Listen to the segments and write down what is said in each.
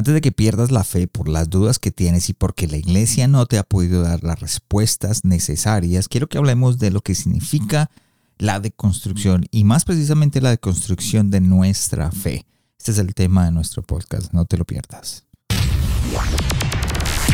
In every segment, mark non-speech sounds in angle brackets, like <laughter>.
Antes de que pierdas la fe por las dudas que tienes y porque la iglesia no te ha podido dar las respuestas necesarias, quiero que hablemos de lo que significa la deconstrucción y más precisamente la deconstrucción de nuestra fe. Este es el tema de nuestro podcast, no te lo pierdas.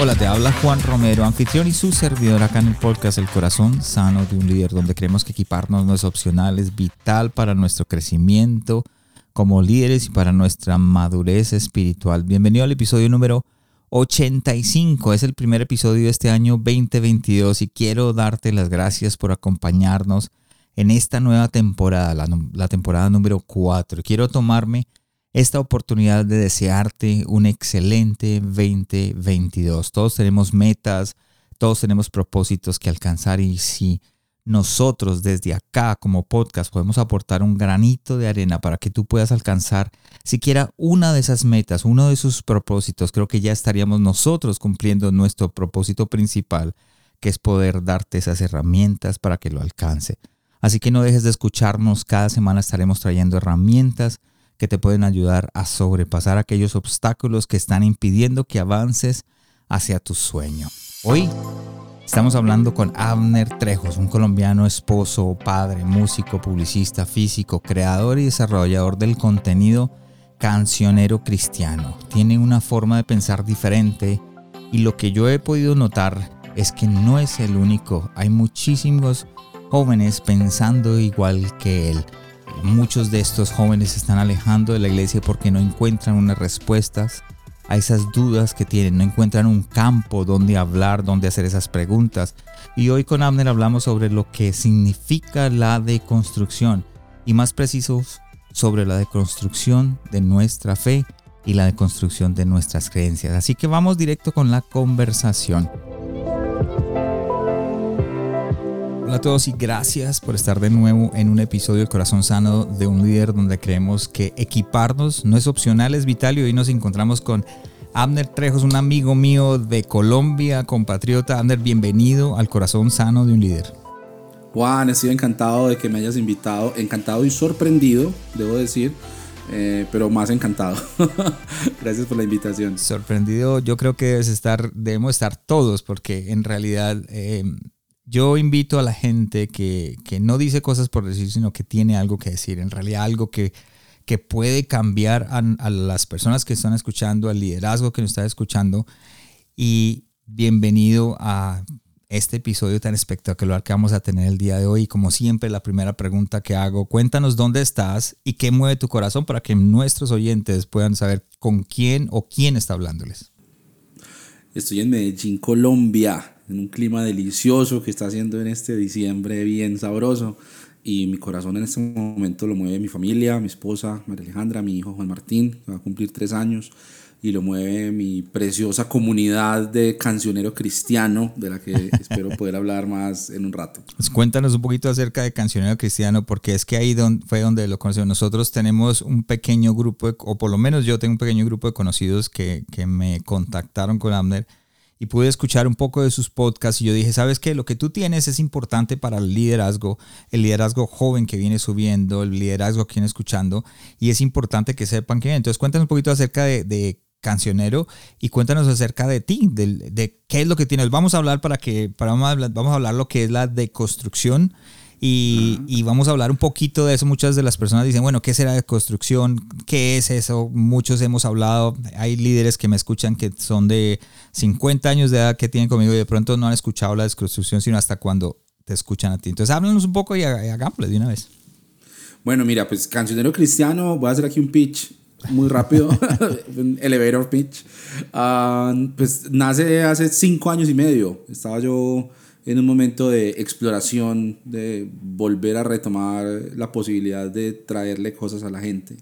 Hola, te habla Juan Romero, anfitrión y su servidor acá en el podcast El Corazón Sano de un Líder, donde creemos que equiparnos no es opcional, es vital para nuestro crecimiento como líderes y para nuestra madurez espiritual. Bienvenido al episodio número 85, es el primer episodio de este año 2022 y quiero darte las gracias por acompañarnos en esta nueva temporada, la, temporada número 4. Quiero tomarme esta oportunidad de desearte un excelente 2022. Todos tenemos metas, todos tenemos propósitos que alcanzar y si nosotros desde acá como podcast podemos aportar un granito de arena para que tú puedas alcanzar siquiera una de esas metas, uno de sus propósitos, creo que ya estaríamos nosotros cumpliendo nuestro propósito principal, que es poder darte esas herramientas para que lo alcance. Así que no dejes de escucharnos, cada semana estaremos trayendo herramientas que te pueden ayudar a sobrepasar aquellos obstáculos que están impidiendo que avances hacia tu sueño. Hoy estamos hablando con Abner Trejos, un colombiano esposo, padre, músico, publicista, físico, creador y desarrollador del contenido cancionero cristiano. Tiene una forma de pensar diferente y lo que yo he podido notar es que no es el único. Hay muchísimos jóvenes pensando igual que él. Muchos de estos jóvenes se están alejando de la iglesia porque no encuentran unas respuestas a esas dudas que tienen, no encuentran un campo donde hablar, donde hacer esas preguntas. Y hoy con Abner hablamos sobre lo que significa la deconstrucción y más precisos sobre la deconstrucción de nuestra fe y la deconstrucción de nuestras creencias. Así que vamos directo con la conversación. Hola a todos y gracias por estar de nuevo en un episodio del Corazón Sano de un líder donde creemos que equiparnos no es opcional, es vital y hoy nos encontramos con Abner Trejos, un amigo mío de Colombia, compatriota. Abner, bienvenido al Corazón Sano de un líder. Juan, estoy encantado de que me hayas invitado, encantado y sorprendido, debo decir. Eh, pero más encantado. <laughs> Gracias por la invitación. Sorprendido, yo creo que debes estar, debemos estar todos, porque en realidad eh, yo invito a la gente que, no dice cosas por decir, sino que tiene algo que decir, en realidad algo que, que puede cambiar a, las personas que están escuchando, al liderazgo que nos está escuchando. Y bienvenido a este episodio tan espectacular que vamos a tener el día de hoy. como siempre, la primera pregunta que hago, cuéntanos dónde estás y qué mueve tu corazón para que nuestros oyentes puedan saber con quién o quién está hablándoles. Estoy en Medellín, Colombia en un clima delicioso que está haciendo en este diciembre bien sabroso. Y mi corazón en este momento lo mueve mi familia, mi esposa María Alejandra, mi hijo Juan Martín, que va a cumplir tres años, y lo mueve mi preciosa comunidad de cancionero cristiano, de la que <laughs> espero poder hablar más en un rato. Pues cuéntanos un poquito acerca de cancionero cristiano, porque es que ahí fue donde lo conocimos. Nosotros tenemos un pequeño grupo, o por lo menos yo tengo un pequeño grupo de conocidos que, que me contactaron con Abner y pude escuchar un poco de sus podcasts y yo dije, ¿sabes qué? Lo que tú tienes es importante para el liderazgo, el liderazgo joven que viene subiendo, el liderazgo que viene escuchando y es importante que sepan que. Entonces cuéntanos un poquito acerca de, Cancionero y cuéntanos acerca de ti, de, de, qué es lo que tienes. Vamos a hablar para que, para, vamos a hablar lo que es la deconstrucción y, vamos a hablar un poquito de eso. Muchas de las personas dicen, bueno, ¿qué será de construcción? ¿Qué es eso? Muchos hemos hablado, hay líderes que me escuchan que son de 50 años de edad que tienen conmigo y de pronto no han escuchado la desconstrucción, sino hasta cuando te escuchan a ti. Entonces háblanos un poco y hagámosle de una vez. Bueno, mira, pues cancionero cristiano, voy a hacer aquí un pitch muy rápido, <laughs> un elevator pitch. Ah, pues nace hace cinco años y medio. Estaba yo en un momento de exploración, de volver a retomar la posibilidad de traerle cosas a la gente,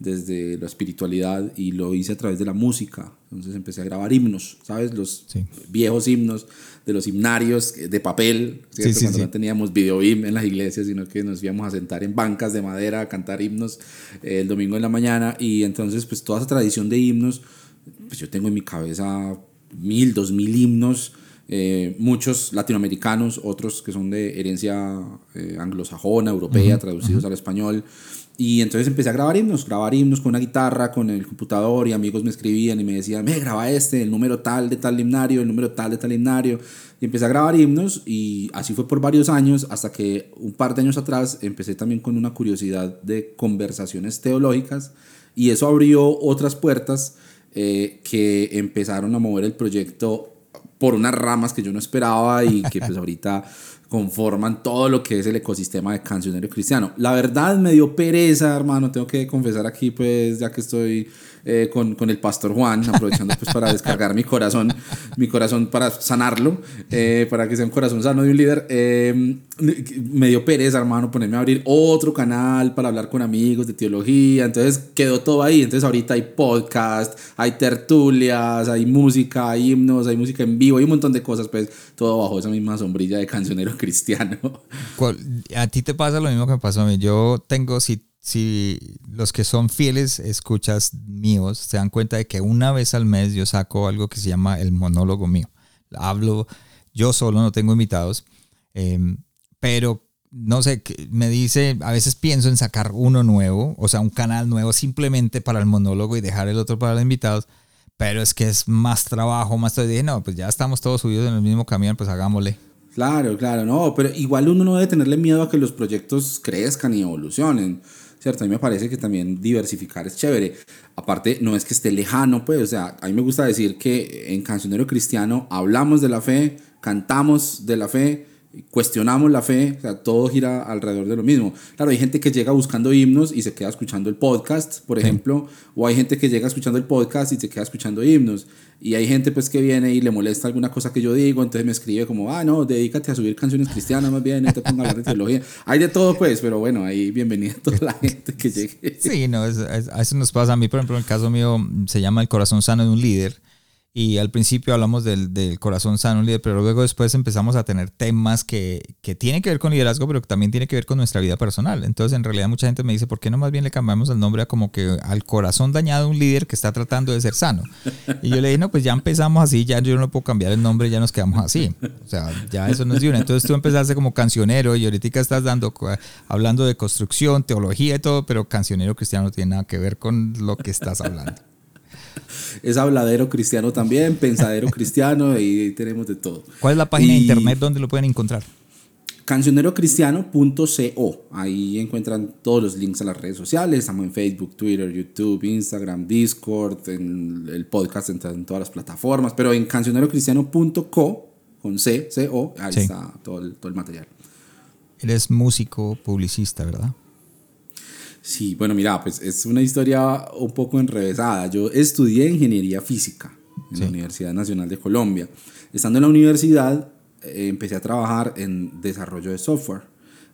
desde la espiritualidad y lo hice a través de la música. Entonces empecé a grabar himnos, ¿sabes? Los viejos himnos de los himnarios de papel, cuando no teníamos video en las iglesias, sino que nos íbamos a sentar en bancas de madera a cantar himnos eh, el domingo en la mañana. Y entonces, pues toda esa tradición de himnos, pues yo tengo en mi cabeza mil, dos mil himnos. Eh, muchos latinoamericanos, otros que son de herencia eh, anglosajona, europea, traducidos al español. Y entonces empecé a grabar himnos, grabar himnos con una guitarra, con el computador y amigos me escribían y me decían, me graba este, el número tal de tal himnario, el número tal de tal himnario. Y empecé a grabar himnos y así fue por varios años hasta que un par de años atrás empecé también con una curiosidad de conversaciones teológicas y eso abrió otras puertas eh, que empezaron a mover el proyecto por unas ramas que yo no esperaba y que pues ahorita conforman todo lo que es el ecosistema de cancionero cristiano. La verdad me dio pereza, hermano, tengo que confesar aquí, pues ya que estoy eh, con, con, el pastor Juan, aprovechando pues para descargar mi corazón, mi corazón para sanarlo, eh, para que sea un corazón sano de un líder. Eh, me dio pereza, hermano, ponerme a abrir otro canal para hablar con amigos de teología. Entonces quedó todo ahí. Entonces ahorita hay podcast, hay tertulias, hay música, hay himnos, hay música en vivo, hay un montón de cosas, pues todo bajo esa misma sombrilla de cancionero <laughs> cristiano. A ti te pasa lo mismo que me pasó a mí. Yo tengo, si si los que son fieles escuchas míos se dan cuenta de que una vez al mes yo saco algo que se llama el monólogo mío. Hablo yo solo, no tengo invitados, em, pero no sé, me dice, a veces pienso en sacar uno nuevo, o sea, un canal nuevo simplemente para el monólogo y dejar el otro para los invitados, pero es que es más trabajo, más todo. Dije, no, pues ya estamos todos subidos en el mismo camión, pues hagámosle. Claro, claro, no, pero igual uno no debe tenerle miedo a que los proyectos crezcan y evolucionen. ¿Cierto? A mí me parece que también diversificar es chévere. Aparte, no es que esté lejano, pues, o sea, a mí me gusta decir que en Cancionero Cristiano hablamos de la fe, cantamos de la fe, cuestionamos la fe, o sea, todo gira alrededor de lo mismo. Claro, hay gente que llega buscando himnos y se queda escuchando el podcast, por ejemplo, o hay gente que llega escuchando el podcast y se queda escuchando himnos. Y hay gente pues que viene y le molesta alguna cosa que yo digo, entonces me escribe como, ah, no, dedícate a subir canciones cristianas más bien, no te pongas a hablar de teología. Hay de todo pues, pero bueno, ahí bienvenida toda la gente que llegue. Sí, no, a eso nos pasa a mí, por ejemplo, en el caso mío se llama El corazón sano de un líder y al principio hablamos del, del, corazón sano líder, pero luego después empezamos a tener temas que, que tienen que ver con liderazgo, pero que también tienen que ver con nuestra vida personal. Entonces, en realidad, mucha gente me dice, ¿por qué no más bien le cambiamos el nombre a como que al corazón dañado un líder que está tratando de ser sano? Y yo le dije, no, pues ya empezamos así, ya yo no puedo cambiar el nombre, ya nos quedamos así. O sea, ya eso nos dio. Entonces tú empezaste como cancionero y ahorita estás dando, hablando de construcción, teología y todo, pero cancionero cristiano no tiene nada que ver con lo que estás hablando es habladero cristiano también, pensadero <laughs> cristiano y tenemos de todo. ¿Cuál es la página de internet donde lo pueden encontrar? cancionerocristiano.co. Ahí encuentran todos los links a las redes sociales. Estamos en Facebook, Twitter, YouTube, Instagram, Discord, en el podcast en, todas las plataformas. Pero en cancionerocristiano.co, con C, C-O, ahí está todo el, todo el material. Eres músico, publicista, ¿verdad? Sí, bueno, mira, pues es una historia un poco enrevesada. Yo estudié ingeniería física en la Universidad Nacional de Colombia. Estando en la universidad, eh, empecé a trabajar en desarrollo de software.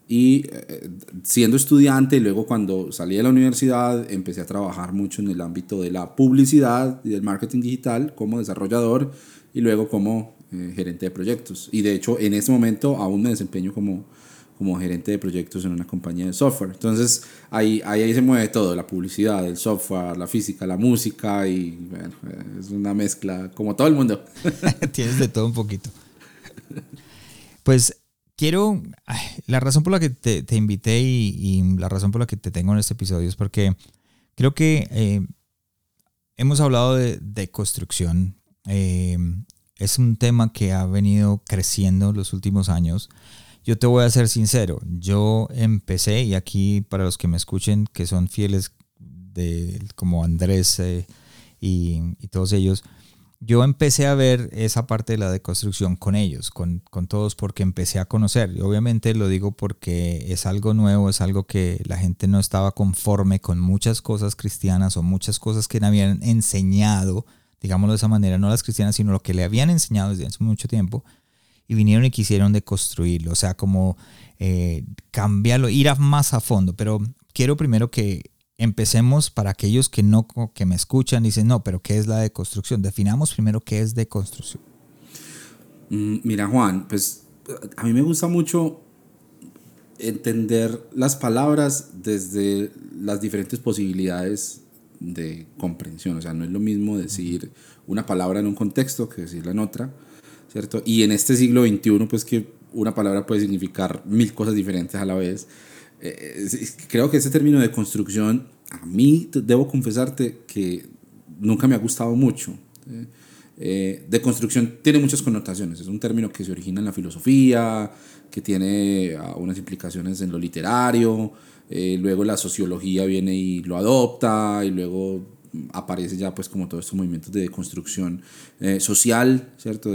Y eh, siendo estudiante, luego cuando salí de la universidad, empecé a trabajar mucho en el ámbito de la publicidad y del marketing digital como desarrollador y luego como eh, gerente de proyectos. Y de hecho, en ese momento aún me desempeño como como gerente de proyectos en una compañía de software. Entonces ahí, ahí, se mueve todo, la publicidad, el software, la física, la música y bueno, es una mezcla como todo el mundo. <laughs> Tienes de todo un poquito. Pues quiero, la razón por la que te, te invité y, la razón por la que te tengo en este episodio es porque creo que eh, hemos hablado de, de construcción. Eh, es un tema que ha venido creciendo los últimos años. Yo te voy a ser sincero, yo empecé, y aquí para los que me escuchen, que son fieles de, como Andrés eh, y, todos ellos, yo empecé a ver esa parte de la deconstrucción con ellos, con, con, todos, porque empecé a conocer. Y obviamente lo digo porque es algo nuevo, es algo que la gente no estaba conforme con muchas cosas cristianas o muchas cosas que le habían enseñado, digámoslo de esa manera, no las cristianas, sino lo que le habían enseñado desde hace mucho tiempo y vinieron y quisieron deconstruirlo, o sea, como eh, cambiarlo, ir a más a fondo. Pero quiero primero que empecemos para aquellos que no que me escuchan dicen, no, pero ¿qué es la deconstrucción? Definamos primero qué es deconstrucción. Mm, mira, Juan, pues a mí me gusta mucho entender las palabras desde las diferentes posibilidades de comprensión. O sea, no es lo mismo decir una palabra en un contexto que decirla en otra, ¿cierto? Y en este siglo XXI, pues que una palabra puede significar mil cosas diferentes a la vez. Eh, creo que ese término de construcción, a mí debo confesarte que nunca me ha gustado mucho. Eh, de construcción tiene muchas connotaciones. Es un término que se origina en la filosofía, que tiene ah, unas implicaciones en lo literario, eh, luego la sociología viene y lo adopta, y luego aparece ya pues como todos estos movimientos de construcción eh, social, ¿cierto?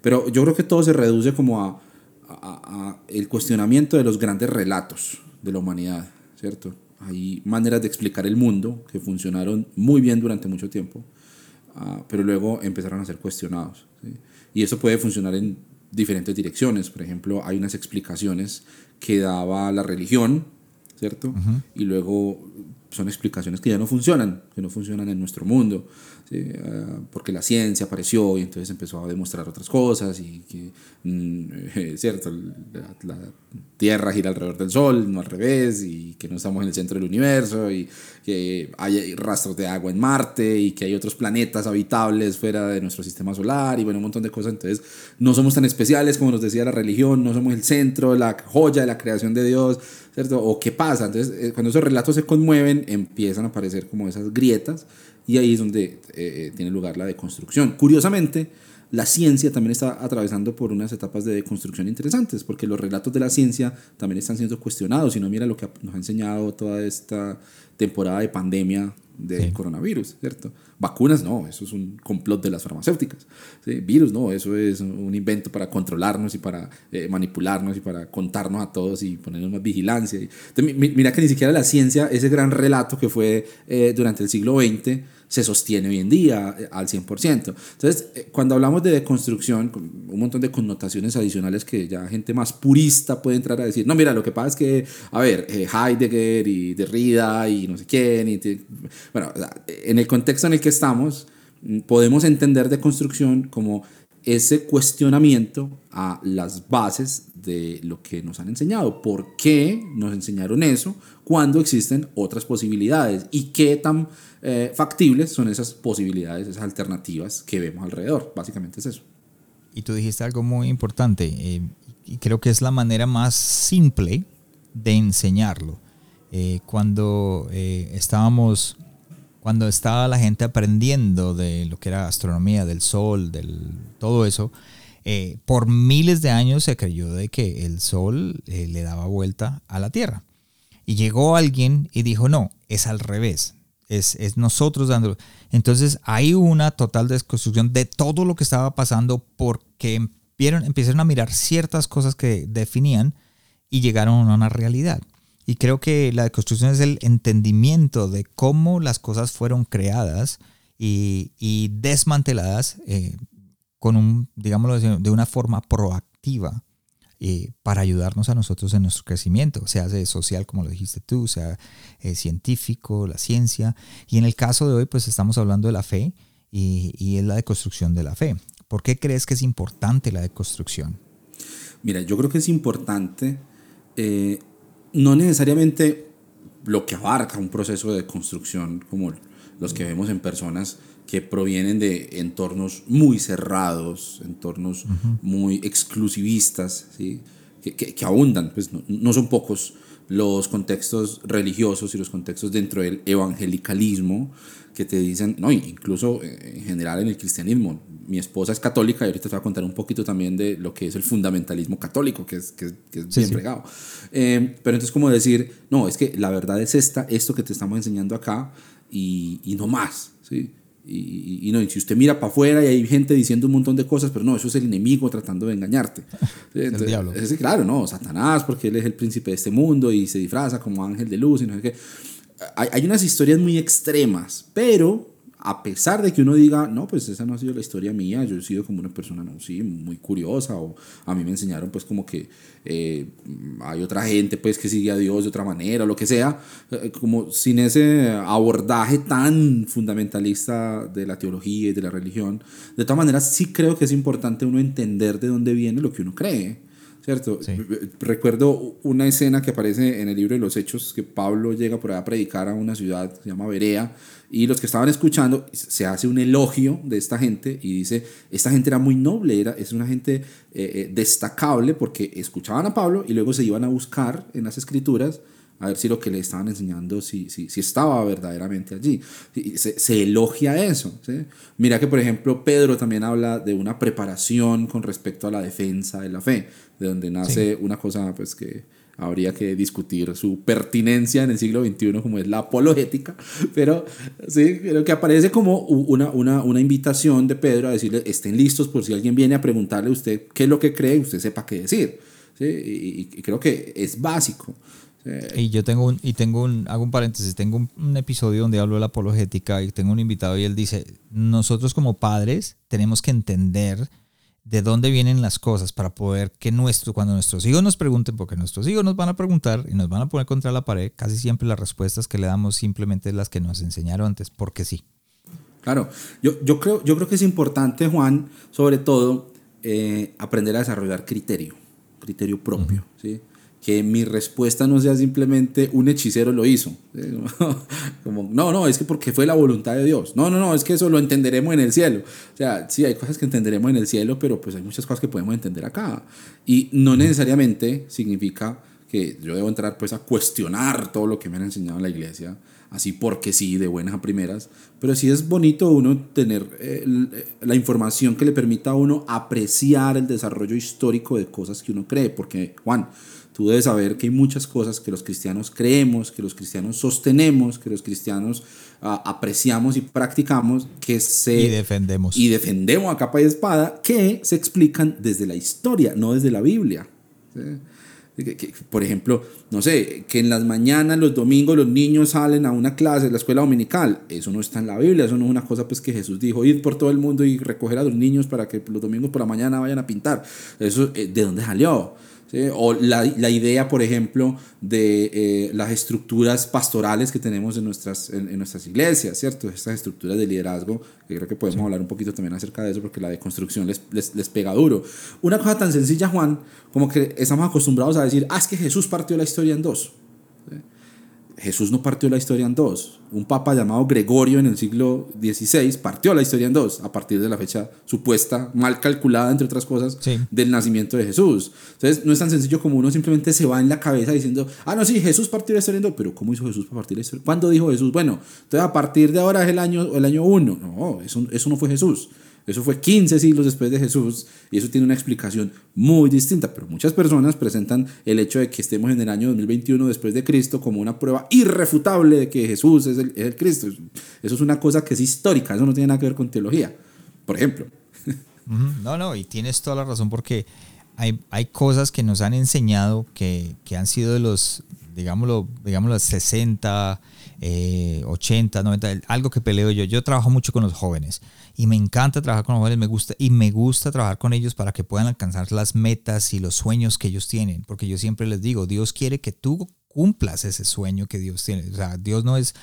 pero yo creo que todo se reduce como a, a, el cuestionamiento de los grandes relatos de la humanidad, ¿cierto? Hay maneras de explicar el mundo que funcionaron muy bien durante mucho tiempo, ah, pero luego empezaron a ser cuestionados. Y eso puede funcionar en diferentes direcciones. Por ejemplo, hay unas explicaciones que daba la religión, ¿cierto? Y luego son explicaciones que ya no funcionan, que no funcionan en nuestro mundo, ah, porque la ciencia apareció y entonces empezó a demostrar otras cosas y que, mm, <laughs> cierto, la, Tierra gira alrededor del Sol, no al revés, y que no estamos en el centro del universo, y que hay rastros de agua en Marte, y que hay otros planetas habitables fuera de nuestro sistema solar, y bueno, un montón de cosas. Entonces, no somos tan especiales como nos decía la religión, no somos el centro, la joya de la creación de Dios, ¿cierto? ¿O qué pasa? Entonces, eh, cuando esos relatos se conmueven, empiezan a aparecer como esas grietas, y ahí es donde eh, eh, tiene lugar la deconstrucción. Curiosamente, la ciencia también está atravesando por unas etapas de deconstrucción interesantes, porque los relatos de la ciencia también están siendo cuestionados. Si no, mira lo que nos ha enseñado toda esta temporada de pandemia del coronavirus, ¿cierto? Vacunas, no, eso es un complot de las farmacéuticas. Virus, no, eso es un invento para controlarnos y para eh, manipularnos y para contarnos a todos y ponernos más vigilancia. mira que ni siquiera la ciencia, ese gran relato que fue eh, durante el siglo XX, se sostiene hoy en día eh, al 100%. Entonces, eh, cuando hablamos de deconstrucción, un montón de connotaciones adicionales que ya gente más purista puede entrar a decir, no, mira, lo que pasa es que, a ver, eh, Heidegger y Derrida y no sé quién, y bueno, en el contexto en el que estamos, mm, podemos entender deconstrucción como ese cuestionamiento a las bases de lo que nos han enseñado. ¿Por qué nos enseñaron eso cuando existen otras posibilidades? ¿Y qué tan eh, factibles son esas posibilidades, esas alternativas que vemos alrededor? Básicamente es eso. Y tú dijiste algo muy importante, eh, y creo que es la manera más simple de enseñarlo. Eh, cuando estábamos cuando estaba la gente aprendiendo de lo que era astronomía, del sol, del todo eso, eh, por miles de años se creyó de que el sol eh, le daba vuelta a la Tierra. Y llegó alguien y dijo, no, es al revés, es, es nosotros dando. Entonces hay una total desconstrucción de todo lo que estaba pasando porque empezaron a mirar ciertas cosas que definían y llegaron a una realidad. Y creo que la deconstrucción es el entendimiento de cómo las cosas fueron creadas y, desmanteladas eh, con un, digámoslo de una forma proactiva eh, para ayudarnos a nosotros en nuestro crecimiento, sea social, como lo dijiste tú, sea eh, científico, la ciencia. Y en el caso de hoy, pues estamos hablando de la fe y, y es la deconstrucción de la fe. ¿Por qué crees que es importante la deconstrucción? Mira, yo creo que es importante no necesariamente lo que abarca un proceso de construcción como los que vemos en personas que provienen de entornos muy cerrados, entornos muy exclusivistas, ¿sí? que, que, abundan, pues no, no, son pocos los contextos religiosos y los contextos dentro del evangelicalismo que te dicen, no, incluso en general en el cristianismo, mi esposa es católica y ahorita te voy a contar un poquito también de lo que es el fundamentalismo católico, que es, que, es bien fregado. Eh, pero entonces como decir, no, es que la verdad es esta, esto que te estamos enseñando acá y, y no más, ¿sí? Y, y, no, y si usted mira para afuera y hay gente diciendo un montón de cosas, pero no, eso es el enemigo tratando de engañarte. <laughs> Entonces, el diablo. Es, claro, no, Satanás, porque él es el príncipe de este mundo y se disfraza como ángel de luz y no sé qué. Hay, hay unas historias muy extremas, pero a pesar de que uno diga, no, pues esa no ha sido la historia mía, yo he sido como una persona, no, sí, muy curiosa, o a mí me enseñaron pues como que eh, hay otra gente pues que sigue a Dios de otra manera, lo que sea, eh, como sin ese abordaje tan fundamentalista de la teología y de la religión, de todas maneras sí creo que es importante uno entender de dónde viene lo que uno cree. ¿Cierto? Recuerdo una escena que aparece en el libro de los Hechos, que Pablo llega por allá a predicar a una ciudad que se llama Berea, y los que estaban escuchando, se hace un elogio de esta gente y dice, esta gente era muy noble, era, es una gente eh, eh, destacable porque escuchaban a Pablo y luego se iban a buscar en las escrituras a ver si lo que le estaban enseñando, si, si, si estaba verdaderamente allí. Se, se elogia eso. Mira que, por ejemplo, Pedro también habla de una preparación con respecto a la defensa de la fe, de donde nace una cosa pues que habría que discutir su pertinencia en el siglo XXI como es la apologética, <laughs> pero sí, creo que aparece como una, una, una invitación de Pedro a decirle, estén listos por si alguien viene a preguntarle a usted qué es lo que cree, usted sepa qué decir. ¿sí? Y, creo que es básico. Y yo tengo un, y tengo un, hago un paréntesis, tengo un, un, episodio donde hablo de la apologética y tengo un invitado y él dice, nosotros como padres tenemos que entender de dónde vienen las cosas para poder que nuestro, cuando nuestros hijos nos pregunten, porque nuestros hijos nos van a preguntar y nos van a poner contra la pared, casi siempre las respuestas que le damos simplemente las que nos enseñaron antes, porque sí. Claro, yo, yo, creo, yo creo que es importante, Juan, sobre todo, eh, aprender a desarrollar criterio, criterio propio, ¿sí? Que mi respuesta no sea simplemente un hechicero lo hizo. <laughs> Como, no, no, es que porque fue la voluntad de Dios. No, no, no, es que eso lo entenderemos en el cielo. O sea, sí, hay cosas que entenderemos en el cielo, pero pues hay muchas cosas que podemos entender acá. Y no necesariamente significa que yo debo entrar pues a cuestionar todo lo que me han enseñado en la iglesia, así porque sí, de buenas a primeras, pero sí es bonito uno tener eh, la información que le permita a uno apreciar el desarrollo histórico de cosas que uno cree, porque Juan, tú debes saber que hay muchas cosas que los cristianos creemos, que los cristianos sostenemos, que los cristianos ah, apreciamos y practicamos, que se... Y defendemos. Y defendemos a capa y espada, que se explican desde la historia, no desde la Biblia. por ejemplo, no sé, que en las mañanas, los domingos, los niños salen a una clase de la escuela dominical. Eso no está en la Biblia, eso no es una cosa pues que Jesús dijo, ir por todo el mundo y recoger a los niños para que los domingos por la mañana vayan a pintar. Eso, eh, ¿de dónde salió? O la, la, idea, por ejemplo, de eh, las estructuras pastorales que tenemos en nuestras, en, nuestras iglesias, ¿cierto? Estas estructuras de liderazgo, que creo que podemos hablar un poquito también acerca de eso, porque la deconstrucción les, les, les, pega duro. Una cosa tan sencilla, Juan, como que estamos acostumbrados a decir, ah, es que Jesús partió la historia en dos. Jesús no partió la historia en dos. Un papa llamado Gregorio en el siglo XVI partió la historia en dos a partir de la fecha supuesta, mal calculada, entre otras cosas, del nacimiento de Jesús. Entonces, no es tan sencillo como uno simplemente se va en la cabeza diciendo, ah, no, sí, Jesús partió la historia en dos, pero ¿cómo hizo Jesús para partir la historia? ¿Cuándo dijo Jesús? Bueno, entonces a partir de ahora es el año, el año uno. No, eso, eso no fue Jesús. Eso fue 15 siglos después de Jesús y eso tiene una explicación muy distinta, pero muchas personas presentan el hecho de que estemos en el año 2021 después de Cristo como una prueba irrefutable de que Jesús es el, es el Cristo. Eso es una cosa que es histórica, eso no tiene nada que ver con teología, por ejemplo. <laughs> No, no, y tienes toda la razón porque hay, hay cosas que nos han enseñado que, que han sido de los, digámoslo, digámoslo 60, 80, 90, algo que peleo yo. Yo trabajo mucho con los jóvenes y me encanta trabajar con los jóvenes, me gusta y me gusta trabajar con ellos para que puedan alcanzar las metas y los sueños que ellos tienen, porque yo siempre les digo, Dios quiere que tú cumplas ese sueño que Dios tiene, o sea, Dios no es,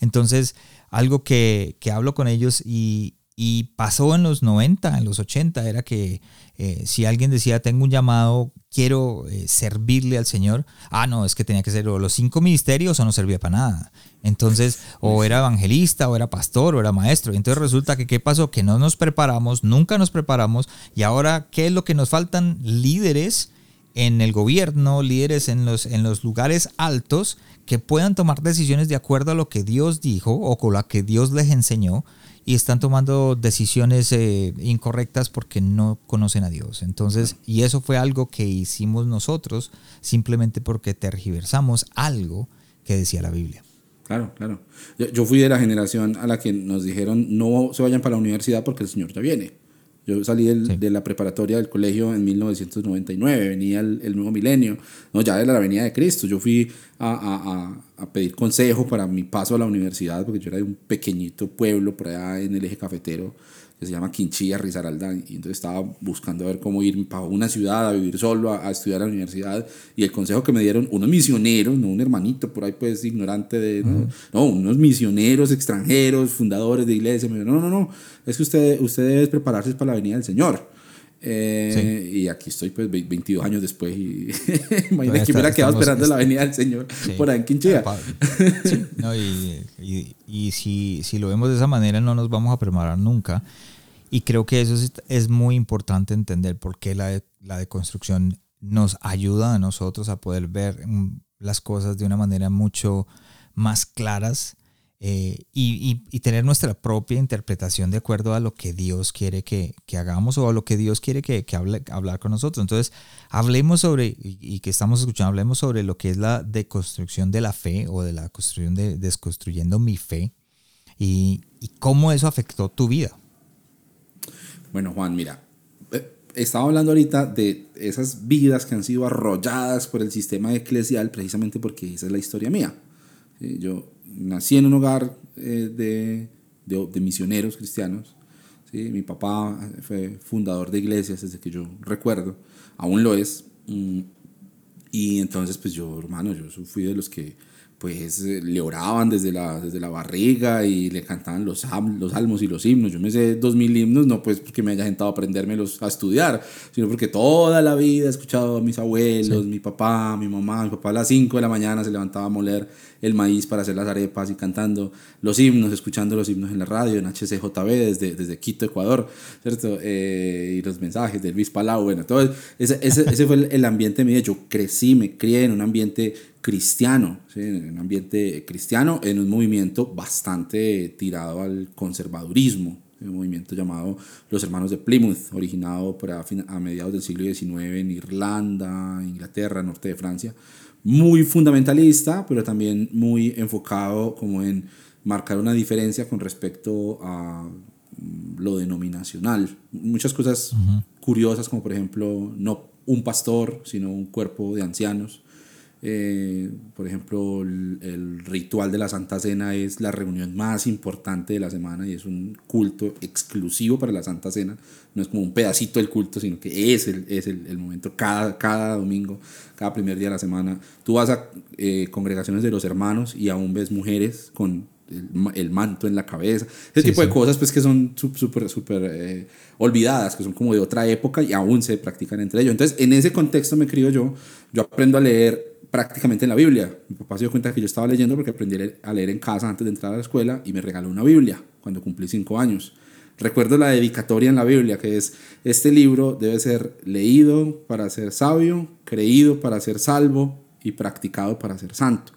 entonces, algo que, que hablo con ellos y, y pasó en los 90, en los 80, era que eh, si alguien decía, tengo un llamado, quiero eh, servirle al Señor, ah, no, es que tenía que ser los cinco ministerios o no servía para nada. Entonces, o era evangelista, o era pastor, o era maestro. Entonces resulta que, ¿qué pasó? Que no nos preparamos, nunca nos preparamos. Y ahora, ¿qué es lo que nos faltan? Líderes en el gobierno, líderes en los, en los lugares altos que puedan tomar decisiones de acuerdo a lo que Dios dijo o con lo que Dios les enseñó y están tomando decisiones eh, incorrectas porque no conocen a Dios. Entonces, y eso fue algo que hicimos nosotros simplemente porque tergiversamos algo que decía la Biblia. Claro, claro. Yo, fui de la generación a la que nos dijeron no se vayan para la universidad porque el Señor ya viene. Yo salí de la preparatoria del colegio en 1999, venía el, nuevo milenio, no, ya de la venida de Cristo. Yo fui a, a, a, pedir consejo para mi paso a la universidad, porque yo era de un pequeñito pueblo por allá en el eje cafetero que se llama Quinchilla, Risaralda, y entonces estaba buscando a ver cómo ir para una ciudad a vivir solo, a, estudiar a la universidad, y el consejo que me dieron unos misioneros, no un hermanito por ahí pues ignorante de, no, unos misioneros extranjeros, fundadores de iglesias, me dijeron, no, no, no, es que usted, usted debe prepararse para la venida del Señor. Eh, y aquí estoy pues 22 años después y <laughs> imagínate que hubiera quedado esperando la venida del Señor por ahí en Quinchilla. y, y, si, si, lo vemos de esa manera no nos vamos a preparar nunca. Y creo que eso es, es muy importante entender por qué la, la deconstrucción nos ayuda a nosotros a poder ver mm, las cosas de una manera mucho más claras eh, y, y, tener nuestra propia interpretación de acuerdo a lo que Dios quiere que, que hagamos o a lo que Dios quiere que, que hable, hablar con nosotros. Entonces, hablemos sobre, y, que estamos escuchando, hablemos sobre lo que es la deconstrucción de la fe o de la construcción de desconstruyendo mi fe y, cómo eso afectó tu vida. Bueno, Juan, mira, eh, estaba hablando ahorita de esas vidas que han sido arrolladas por el sistema eclesial precisamente porque esa es la historia mía. Yo nací en un hogar eh, de, de, misioneros cristianos. ¿sí? Mi papá fue fundador de iglesias desde que yo recuerdo, aún lo es. Mm, y entonces, pues yo, hermano, yo fui de los que pues le oraban desde la, desde la barriga y le cantaban los, los salmos y los himnos. Yo me sé dos mil himnos, no pues porque me haya sentado a aprendérmelos a estudiar, sino porque toda la vida he escuchado a mis abuelos, mi papá, mi mamá, mi papá a las 5 de la mañana se levantaba a moler el maíz para hacer las arepas y cantando los himnos, escuchando los himnos en la radio, en HCJB desde, desde Quito, Ecuador, ¿cierto? Eh, y los mensajes de Luis Palau, bueno, todo ese, ese, ese fue el, el ambiente mío. Yo crecí, me crié en un ambiente cristiano, en un ambiente cristiano, en un movimiento bastante tirado al conservadurismo, un movimiento llamado los Hermanos de Plymouth, originado por a, a mediados del siglo XIX en Irlanda, Inglaterra, norte de Francia, muy fundamentalista, pero también muy enfocado como en marcar una diferencia con respecto a lo denominacional. Muchas cosas curiosas, como por ejemplo, no un pastor, sino un cuerpo de ancianos eh, por ejemplo, el, ritual de la Santa Cena es la reunión más importante de la semana y es un culto exclusivo para la Santa Cena. No es como un pedacito del culto, sino que es el, es el, el momento cada, cada domingo, cada primer día de la semana. Tú vas a eh, congregaciones de los hermanos y aún ves mujeres con el, manto en la cabeza, ese tipo de cosas pues que son súper, súper eh, olvidadas, que son como de otra época y aún se practican entre ellos. Entonces, en ese contexto me crío yo, yo aprendo a leer prácticamente en la Biblia. Mi papá se dio cuenta que yo estaba leyendo porque aprendí a leer en casa antes de entrar a la escuela y me regaló una Biblia cuando cumplí cinco años. Recuerdo la dedicatoria en la Biblia, que es, este libro debe ser leído para ser sabio, creído para ser salvo y practicado para ser santo.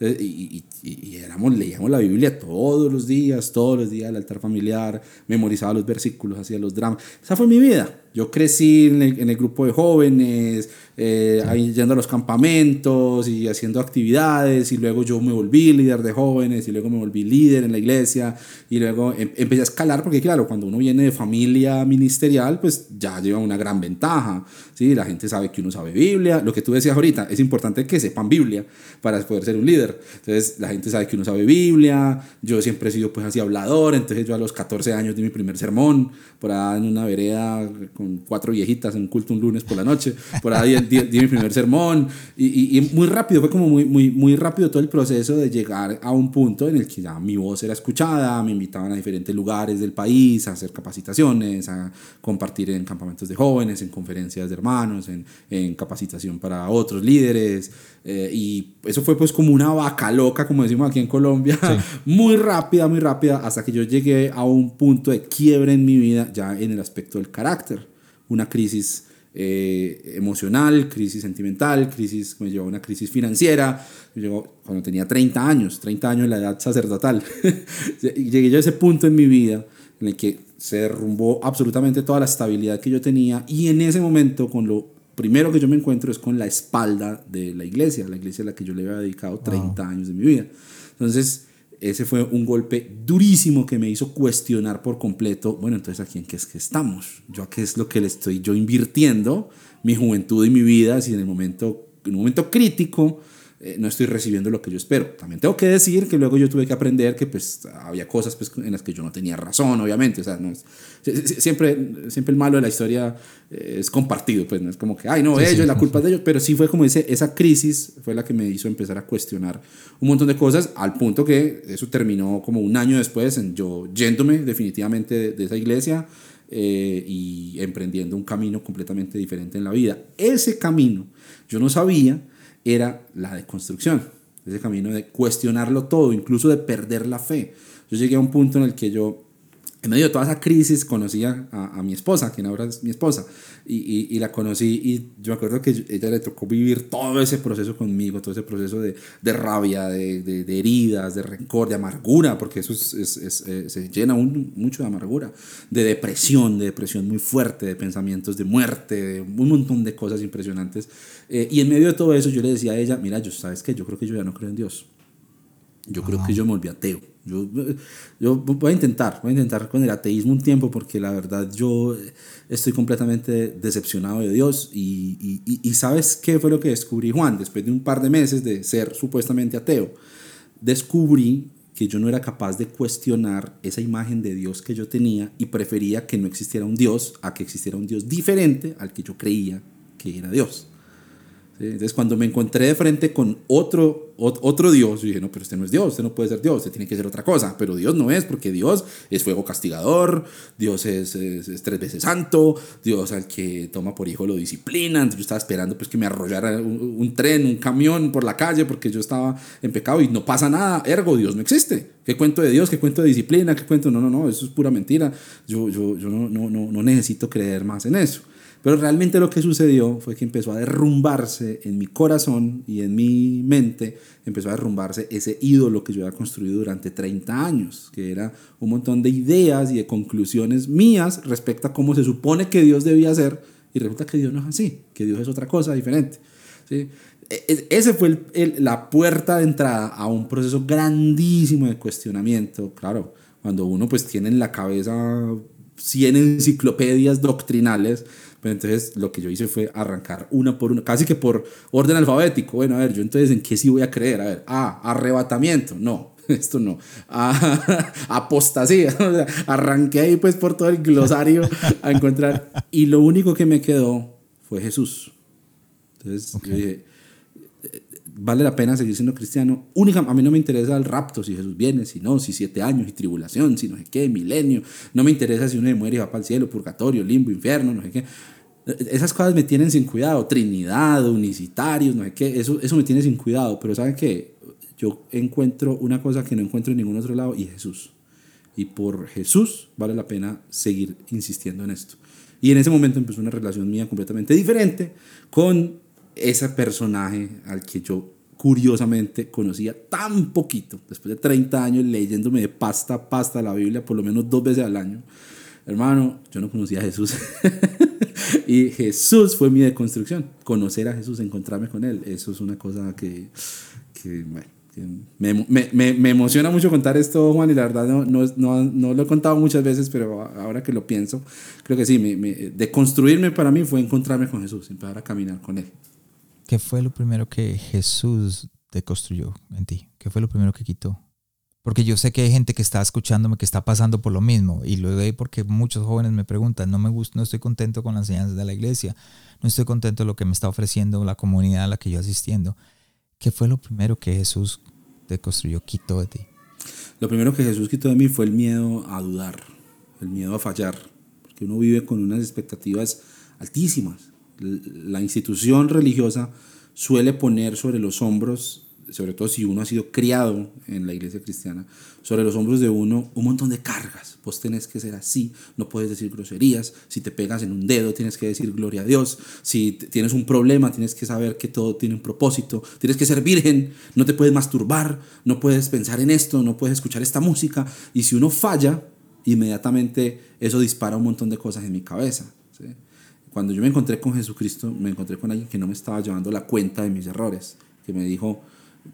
Y, y, éramos, leíamos la Biblia todos los días, todos los días, el altar familiar, memorizaba los versículos, hacía los dramas. Esa fue mi vida. Yo crecí en el, grupo de jóvenes, eh, ahí yendo a los campamentos y haciendo actividades, y luego yo me volví líder de jóvenes, y luego me volví líder en la iglesia, y luego em, empecé a escalar, porque claro, cuando uno viene de familia ministerial, pues ya lleva una gran ventaja, ¿sí? La gente sabe que uno sabe Biblia, lo que tú decías ahorita, es importante que sepan Biblia para poder ser un líder. Entonces, la gente sabe que uno sabe Biblia, yo siempre he sido pues así hablador, entonces yo a los 14 años di mi primer sermón, por ahí en una vereda con cuatro viejitas en un culto un lunes por la noche, por ahí di, mi primer sermón. Y, y, muy rápido, fue como muy, muy, muy rápido todo el proceso de llegar a un punto en el que ya mi voz era escuchada, me invitaban a diferentes lugares del país a hacer capacitaciones, a compartir en campamentos de jóvenes, en conferencias de hermanos, en, en capacitación para otros líderes. Eh, y eso fue pues como una vaca loca, como decimos aquí en Colombia, <laughs> muy rápida, muy rápida, hasta que yo llegué a un punto de quiebre en mi vida ya en el aspecto del carácter. Una crisis eh, emocional, crisis sentimental, crisis, me llevó a una crisis financiera, llegó cuando tenía 30 años, 30 años en la edad sacerdotal. <laughs> Llegué yo a ese punto en mi vida en el que se derrumbó absolutamente toda la estabilidad que yo tenía y en ese momento con lo primero que yo me encuentro es con la espalda de la iglesia, la iglesia a la que yo le había dedicado 30 años de mi vida. Entonces, ese fue un golpe durísimo que me hizo cuestionar por completo, bueno, entonces a quién qué es que estamos, yo a qué es lo que le estoy yo invirtiendo, mi juventud y mi vida, si en el momento, en un momento crítico eh, no estoy recibiendo lo que yo espero. También tengo que decir que luego yo tuve que aprender que pues había cosas pues, en las que yo no tenía razón, obviamente. O sea, no siempre, siempre el malo de la historia eh, es compartido, pues no es como que, ay, no, ellos, la culpa es de ellos, pero sí fue como ese, esa crisis fue la que me hizo empezar a cuestionar un montón de cosas, al punto que eso terminó como un año después en yo yéndome definitivamente de, esa iglesia. Eh, y emprendiendo un camino completamente diferente en la vida. Ese camino yo no sabía era la deconstrucción, ese camino de cuestionarlo todo, incluso de perder la fe. Yo llegué a un punto en el que yo en medio de toda esa crisis conocí a, a, mi esposa, quien ahora es mi esposa, y, y, y, la conocí y yo me acuerdo que ella le tocó vivir todo ese proceso conmigo, todo ese proceso de, de rabia, de, de, de, heridas, de rencor, de amargura, porque eso es, es, es, eh, se llena un, mucho de amargura, de depresión, de depresión muy fuerte, de pensamientos de muerte, de un montón de cosas impresionantes. Eh, y en medio de todo eso yo le decía a ella, mira, yo sabes que yo creo que yo ya no creo en Dios. Yo creo que yo me volví ateo. Yo, yo voy a intentar, voy a intentar con el ateísmo un tiempo porque la verdad yo estoy completamente decepcionado de Dios y, y, y, sabes qué fue lo que descubrí Juan después de un par de meses de ser supuestamente ateo. Descubrí que yo no era capaz de cuestionar esa imagen de Dios que yo tenía y prefería que no existiera un Dios a que existiera un Dios diferente al que yo creía que era Dios. Entonces, cuando me encontré de frente con otro, otro Dios, dije, no, pero este no es Dios, este no puede ser Dios, este tiene que ser otra cosa. Pero Dios no es, porque Dios es fuego castigador, Dios es, es, tres veces santo, Dios al que toma por hijo lo disciplina. Entonces, yo estaba esperando pues, que me arrollara un, tren, un camión por la calle, porque yo estaba en pecado y no pasa nada. Ergo, Dios no existe. ¿Qué cuento de Dios? ¿Qué cuento de disciplina? ¿Qué cuento? No, no, no, eso es pura mentira. Yo, yo, yo no, no, no necesito creer más en eso. Pero realmente lo que sucedió fue que empezó a derrumbarse en mi corazón y en mi mente, empezó a derrumbarse ese ídolo que yo había construido durante 30 años, que era un montón de ideas y de conclusiones mías respecto a cómo se supone que Dios debía ser, y resulta que Dios no es así, que Dios es otra cosa diferente. ¿sí? E, e, ese fue la puerta de entrada a un proceso grandísimo de cuestionamiento, claro, cuando uno pues tiene en la cabeza 100 enciclopedias doctrinales, pero entonces lo que yo hice fue arrancar una por una, casi que por orden alfabético. Bueno, a ver, yo entonces en qué sí voy a creer. A ver, ah, arrebatamiento. No, <laughs> esto no. Ah, <laughs> apostasía. <laughs> arranqué ahí pues por todo el glosario a encontrar. Y lo único que me quedó fue Jesús. Entonces yo dije, vale la pena seguir siendo cristiano. Única, a mí no me interesa el rapto, si Jesús viene, si no, si siete años y tribulación, si no sé qué, milenio. No me interesa si uno muere y va para el cielo, purgatorio, limbo, infierno, no sé qué. Esas cosas me tienen sin cuidado. Trinidad, unicitarios, no sé qué. Eso, eso me tiene sin cuidado. Pero ¿saben qué? Yo encuentro una cosa que no encuentro en ningún otro lado y Jesús. Y por Jesús vale la pena seguir insistiendo en esto. Y en ese momento empezó una relación mía completamente diferente con ese personaje al que yo curiosamente conocía tan poquito, después de 30 años leyéndome de pasta a pasta la Biblia por lo menos dos veces al año. Hermano, yo no conocía a Jesús. <laughs> y Jesús fue mi deconstrucción. Conocer a Jesús, encontrarme con Él, eso es una cosa que, que, me, me, me, me, emociona mucho contar esto, Juan, y la verdad no, no, no, no, lo he contado muchas veces, pero ahora que lo pienso, creo que sí, deconstruirme para mí fue encontrarme con Jesús, empezar a caminar con Él. ¿Qué fue lo primero que Jesús deconstruyó en ti? ¿Qué fue lo primero que quitó? Porque yo sé que hay gente que está escuchándome que está pasando por lo mismo. Y luego hay porque muchos jóvenes me preguntan, no me gusta, no estoy contento con las enseñanzas de la iglesia, no estoy contento con lo que me está ofreciendo la comunidad a la que yo asistiendo. ¿Qué fue lo primero que Jesús deconstruyó, quitó de ti? Lo primero que Jesús quitó de mí fue el miedo a dudar, el miedo a fallar. Porque uno vive con unas expectativas altísimas la institución religiosa suele poner sobre los hombros, sobre todo si uno ha sido criado en la iglesia cristiana, sobre los hombros de uno un montón de cargas. Vos tenés que ser así, no puedes decir groserías, si te pegas en un dedo tienes que decir gloria a Dios, si tienes un problema tienes que saber que todo tiene un propósito, tienes que ser virgen, no te puedes masturbar, no puedes pensar en esto, no puedes escuchar esta música, y si uno falla, inmediatamente eso dispara un montón de cosas en mi cabeza. Cuando yo me encontré con Jesucristo, me encontré con alguien que no me estaba llevando la cuenta de mis errores, que me dijo,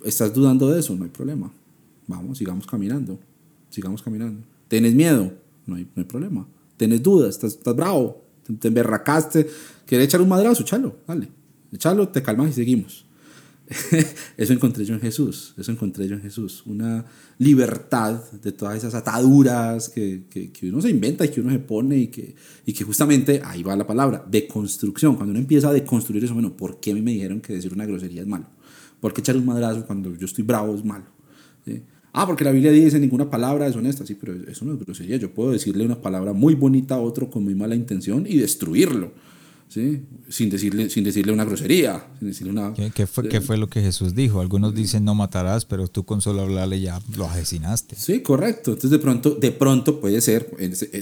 ¿estás dudando de eso? No hay problema. vamos, sigamos caminando, sigamos caminando. ¿Tienes miedo? No hay, no hay problema. ¿Tienes dudas? ¿Estás, estás bravo? ¿Te, te emberracaste? ¿Quieres echar un madrazo? Échalo, dale. Échalo, te calmas y seguimos. <laughs> eso encontré yo en Jesús, eso encontré yo en Jesús, una libertad de todas esas ataduras que, que, uno se inventa y que uno se pone y que, y que justamente, ahí va la palabra, de construcción, cuando uno empieza a deconstruir eso, bueno, ¿por qué a mí me dijeron que decir una grosería es malo? ¿Por qué echar un madrazo cuando yo estoy bravo es malo? Ah, porque la Biblia dice ninguna palabra es honesta, sí, pero eso no es grosería, yo puedo decirle una palabra muy bonita a otro con muy mala intención y destruirlo. ¿Sí? sin, decirle, sin decirle una grosería. Sin decirle una, ¿Qué, fue, ¿Qué fue lo que Jesús dijo? Algunos dicen no matarás, pero tú con solo hablarle ya lo asesinaste. Sí, correcto. Entonces de pronto, de pronto puede ser,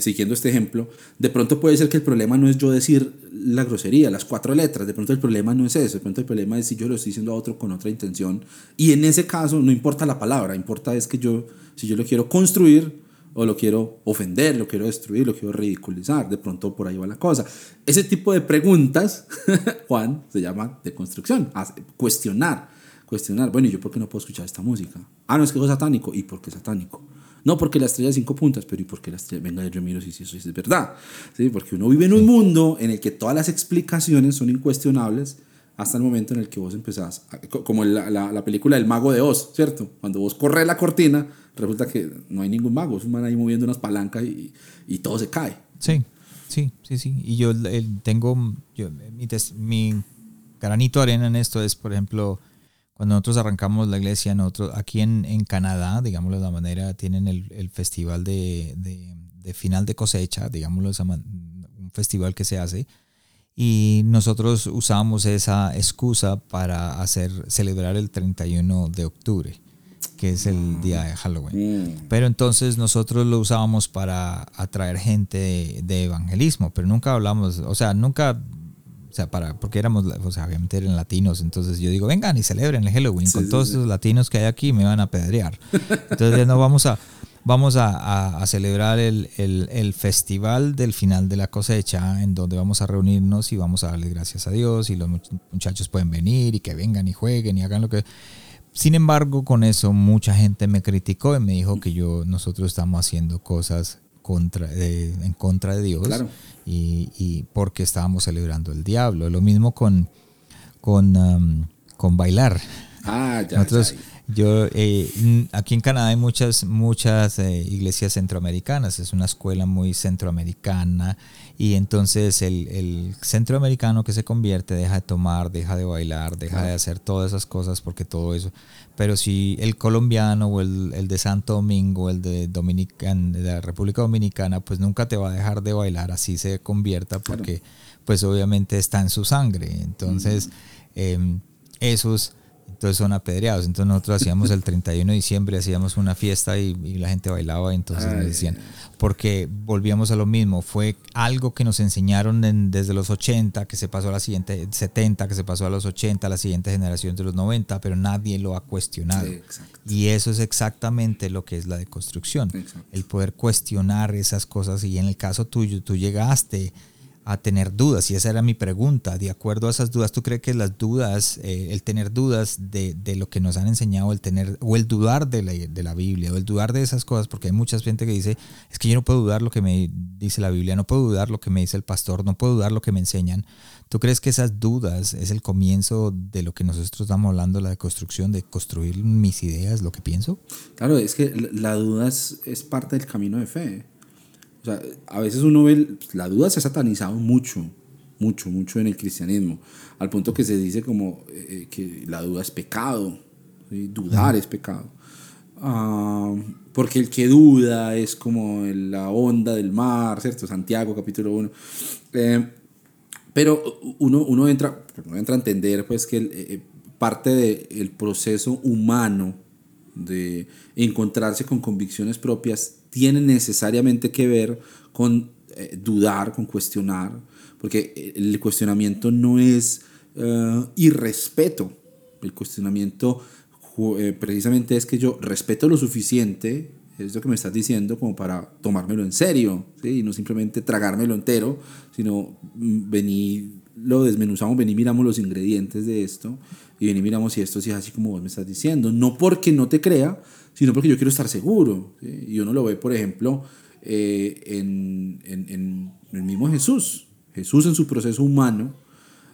siguiendo este ejemplo, de pronto puede ser que el problema no es yo decir la grosería, las cuatro letras, de pronto el problema no es eso, de pronto el problema es si yo lo estoy diciendo a otro con otra intención. Y en ese caso no importa la palabra, importa es que yo, si yo lo quiero construir, o lo quiero ofender, lo quiero destruir, lo quiero ridiculizar. De pronto por ahí va la cosa. Ese tipo de preguntas, <laughs> Juan, se llama de construcción, cuestionar. Cuestionar, bueno, ¿y yo por qué no puedo escuchar esta música? Ah, no, es que es satánico. ¿Y por qué satánico? No, porque la estrella de cinco puntas, pero ¿y por qué la estrella? Venga, yo miro si eso es verdad. ¿Sí? Porque uno vive en un mundo en el que todas las explicaciones son incuestionables hasta el momento en el que vos empezás, como la, la, la, película El Mago de Oz, ¿cierto? Cuando vos corres la cortina, resulta que no hay ningún mago, es un man ahí moviendo unas palancas y, y todo se cae. Sí, sí, sí, sí. Y yo tengo, yo, mi, mi granito de arena en esto es, por ejemplo, cuando nosotros arrancamos la iglesia, nosotros, aquí en, en Canadá, digámoslo de la manera, tienen el, el festival de, de, de, final de cosecha, digámoslo, un festival que se hace y nosotros usamos esa excusa para hacer celebrar el 31 de octubre que es el día de Halloween. Mm. Pero entonces nosotros lo usábamos para atraer gente de, de, evangelismo, pero nunca hablamos, o sea, nunca, o sea, para, porque éramos, o sea, obviamente eran latinos, entonces yo digo, vengan y celebren el Halloween, sí, con sí, todos sí. esos latinos que hay aquí me van a pedrear. Entonces no vamos a, vamos a, a, a celebrar el, el, el, festival del final de la cosecha, en donde vamos a reunirnos y vamos a darle gracias a Dios y los muchachos pueden venir y que vengan y jueguen y hagan lo que... Sin embargo, con eso mucha gente me criticó y me dijo que yo, nosotros estamos haciendo cosas contra, eh, en contra de Dios claro. y, y, porque estábamos celebrando el diablo. Lo mismo con, con, um, con bailar. Ah, ya, Nosotros, ya. Yo, eh, aquí en Canadá hay muchas, muchas eh, iglesias centroamericanas, es una escuela muy centroamericana y entonces el, el, centroamericano que se convierte deja de tomar, deja de bailar, deja claro. de hacer todas esas cosas porque todo eso. Pero si el colombiano o el, el de Santo Domingo, el de, Dominican, de la República Dominicana, pues nunca te va a dejar de bailar, así se convierta porque claro. pues obviamente está en su sangre. Entonces, mm. eh, esos entonces son apedreados. Entonces nosotros hacíamos el 31 de diciembre, hacíamos una fiesta y, y la gente bailaba y entonces Ay, nos decían, porque volvíamos a lo mismo, fue algo que nos enseñaron en, desde los 80, que se pasó a la siguiente, 70, que se pasó a los 80, a la siguiente generación de los 90, pero nadie lo ha cuestionado. Sí, y eso es exactamente lo que es la deconstrucción, exacto. el poder cuestionar esas cosas y en el caso tuyo, tú llegaste a tener dudas. Y esa era mi pregunta. De acuerdo a esas dudas, ¿tú crees que las dudas, eh, el tener dudas de, de, lo que nos han enseñado, el tener, o el dudar de la, de la, Biblia, o el dudar de esas cosas, porque hay mucha gente que dice, es que yo no puedo dudar lo que me dice la Biblia, no puedo dudar lo que me dice el pastor, no puedo dudar lo que me enseñan. ¿Tú crees que esas dudas es el comienzo de lo que nosotros estamos hablando, la construcción, de construir mis ideas, lo que pienso? Claro, es que la duda es, es parte del camino de fe. O sea, a veces uno ve, la duda se ha satanizado mucho, mucho, mucho en el cristianismo, al punto que se dice como eh, que la duda es pecado, ¿sí? dudar es pecado. Uh, porque el que duda es como la onda del mar, ¿cierto? Santiago capítulo 1. Eh, pero uno, uno, entra, uno entra a entender pues que el, eh, parte del de proceso humano de encontrarse con convicciones propias tiene necesariamente que ver con eh, dudar, con cuestionar, porque el cuestionamiento no es uh, irrespeto, el cuestionamiento eh, precisamente es que yo respeto lo suficiente, es lo que me estás diciendo, como para tomármelo en serio, ¿sí? y no simplemente tragármelo entero, sino mm, venir, lo desmenuzamos, venir, miramos los ingredientes de esto, y ven y miramos si esto sí es así como vos me estás diciendo. No porque no te crea, sino porque yo quiero estar seguro. Y uno lo ve, por ejemplo, eh, en, en, en, el mismo Jesús. Jesús en su proceso humano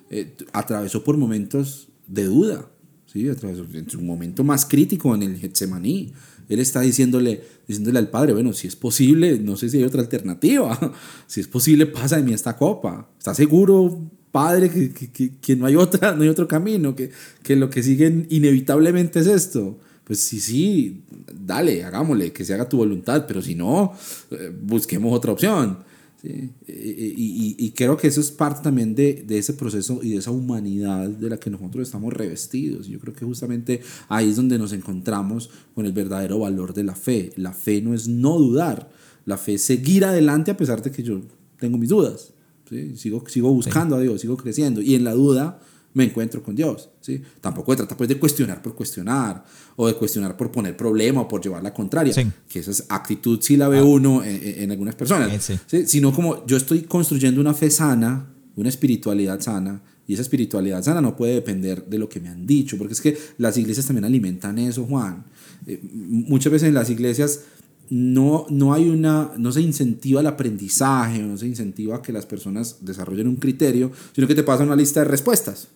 eh, atravesó por momentos de duda. ¿sí? Atravesó en su momento más crítico en el Getsemaní. Él está diciéndole, diciéndole al Padre, bueno, si es posible, no sé si hay otra alternativa. <laughs> Si es posible, pasa de mí esta copa. ¿Estás seguro, Padre, que, que, que, no, hay otra, no hay otro camino? Que, que lo que sigue inevitablemente es esto pues sí, sí, dale, hagámosle, que se haga tu voluntad, pero si no, eh, busquemos otra opción. ¿sí? Y, y, creo que eso es parte también de, de, ese proceso y de esa humanidad de la que nosotros estamos revestidos. Yo creo que justamente ahí es donde nos encontramos con el verdadero valor de la fe. La fe no es no dudar, la fe es seguir adelante a pesar de que yo tengo mis dudas. ¿sí? Sigo, sigo buscando a Dios, sigo creciendo. Y en la duda me encuentro con Dios. ¿sí? Tampoco se trata pues, de cuestionar por cuestionar o de cuestionar por poner problema o por llevar la contraria, que esa actitud sí la ve ah. uno en, algunas personas, sí. sino como yo estoy construyendo una fe sana, una espiritualidad sana, y esa espiritualidad sana no puede depender de lo que me han dicho, porque es que las iglesias también alimentan eso, Juan. Eh, muchas veces en las iglesias no, no hay una, no se incentiva el aprendizaje, no se incentiva que las personas desarrollen un criterio, sino que te pasa una lista de respuestas.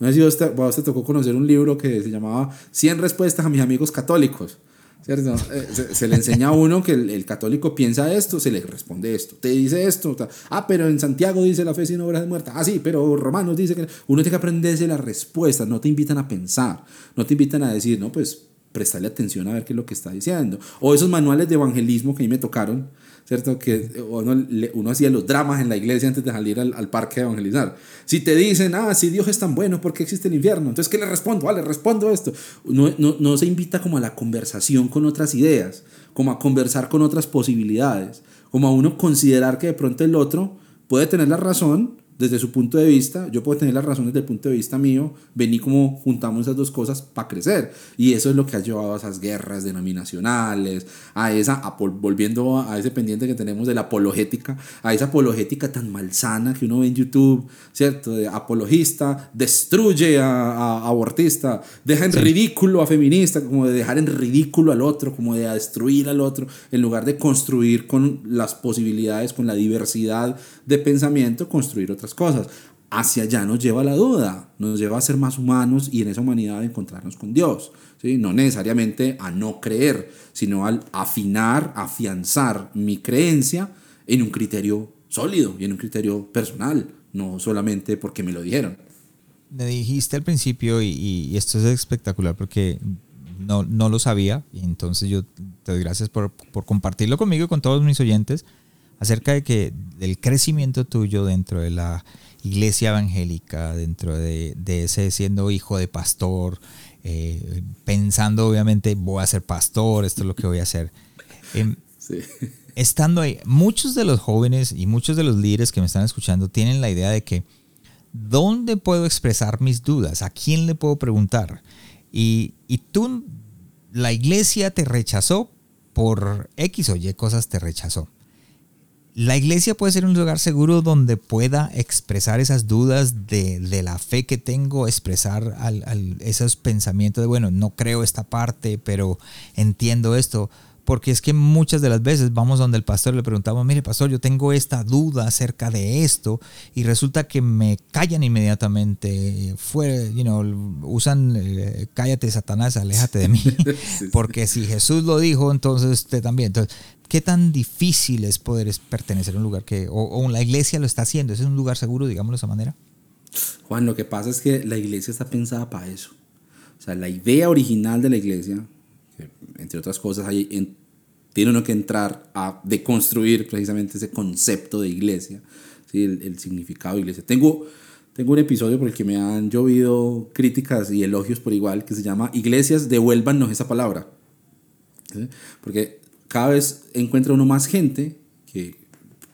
No sé si vos te, te, tocó conocer un libro que se llamaba 100 respuestas a mis amigos católicos. ¿cierto? Eh, se, le enseña a uno que el, católico piensa esto, se le responde esto, te dice esto, ah, pero en Santiago dice la fe sin obras de muerta, ah, sí, pero Romanos dice que uno tiene que aprenderse las respuestas, no te invitan a pensar, no te invitan a decir, no, pues prestarle atención a ver qué es lo que está diciendo. O esos manuales de evangelismo que a mí me tocaron, ¿cierto? Que uno, uno hacía los dramas en la iglesia antes de salir al, parque a evangelizar. Si te dicen, ah, si Dios es tan bueno, ¿por qué existe el infierno? Entonces, ¿qué le respondo? Vale, respondo esto. No, no, no se invita como a la conversación con otras ideas, como a conversar con otras posibilidades, como a uno considerar que de pronto el otro puede tener la razón, desde su punto de vista, yo puedo tener las razones desde el punto de vista mío, vení como juntamos esas dos cosas para crecer. Y eso es lo que ha llevado a esas guerras denominacionales, a esa, volviendo a ese pendiente que tenemos de la apologética, a esa apologética tan malsana que uno ve en YouTube, ¿cierto? De apologista, destruye a, abortista, deja en ridículo a feminista, como de dejar en ridículo al otro, como de destruir al otro, en lugar de construir con las posibilidades, con la diversidad de pensamiento, construir otra cosas. Hacia allá nos lleva la duda, nos lleva a ser más humanos y en esa humanidad a encontrarnos con Dios. ¿sí? No necesariamente a no creer, sino al afinar, afianzar mi creencia en un criterio sólido y en un criterio personal, no solamente porque me lo dijeron. Me dijiste al principio, y, esto es espectacular porque no, no, lo sabía, y entonces yo te doy gracias por, por compartirlo conmigo y con todos mis oyentes acerca de que del crecimiento tuyo dentro de la iglesia evangélica, dentro de, ese siendo hijo de pastor, eh, pensando obviamente voy a ser pastor, esto es lo que voy a hacer. Em, estando ahí, muchos de los jóvenes y muchos de los líderes que me están escuchando tienen la idea de que ¿dónde puedo expresar mis dudas? ¿A quién le puedo preguntar? Y, y tú, la iglesia te rechazó por X o Y cosas te rechazó. La iglesia puede ser un lugar seguro donde pueda expresar esas dudas de, la fe que tengo, expresar esos pensamientos de, bueno, no creo esta parte, pero entiendo esto. Porque es que muchas de las veces vamos donde el pastor le preguntamos, mire pastor, yo tengo esta duda acerca de esto y resulta que me callan inmediatamente, fue, you know, usan, eh, cállate Satanás, aléjate de mí, <laughs> porque si Jesús lo dijo, entonces usted también. Entonces, ¿Qué tan difícil es poder pertenecer a un lugar que, o, la iglesia lo está haciendo? ¿Es un lugar seguro, digámoslo de esa manera? Juan, lo que pasa es que la iglesia está pensada para eso. O sea, la idea original de la iglesia, entre otras cosas, hay, tiene uno que entrar a deconstruir precisamente ese concepto de iglesia, ¿sí? el, significado de iglesia. Tengo, tengo un episodio por el que me han llovido críticas y elogios por igual, que se llama Iglesias, devuélvanos esa palabra. Porque cada vez encuentra uno más gente que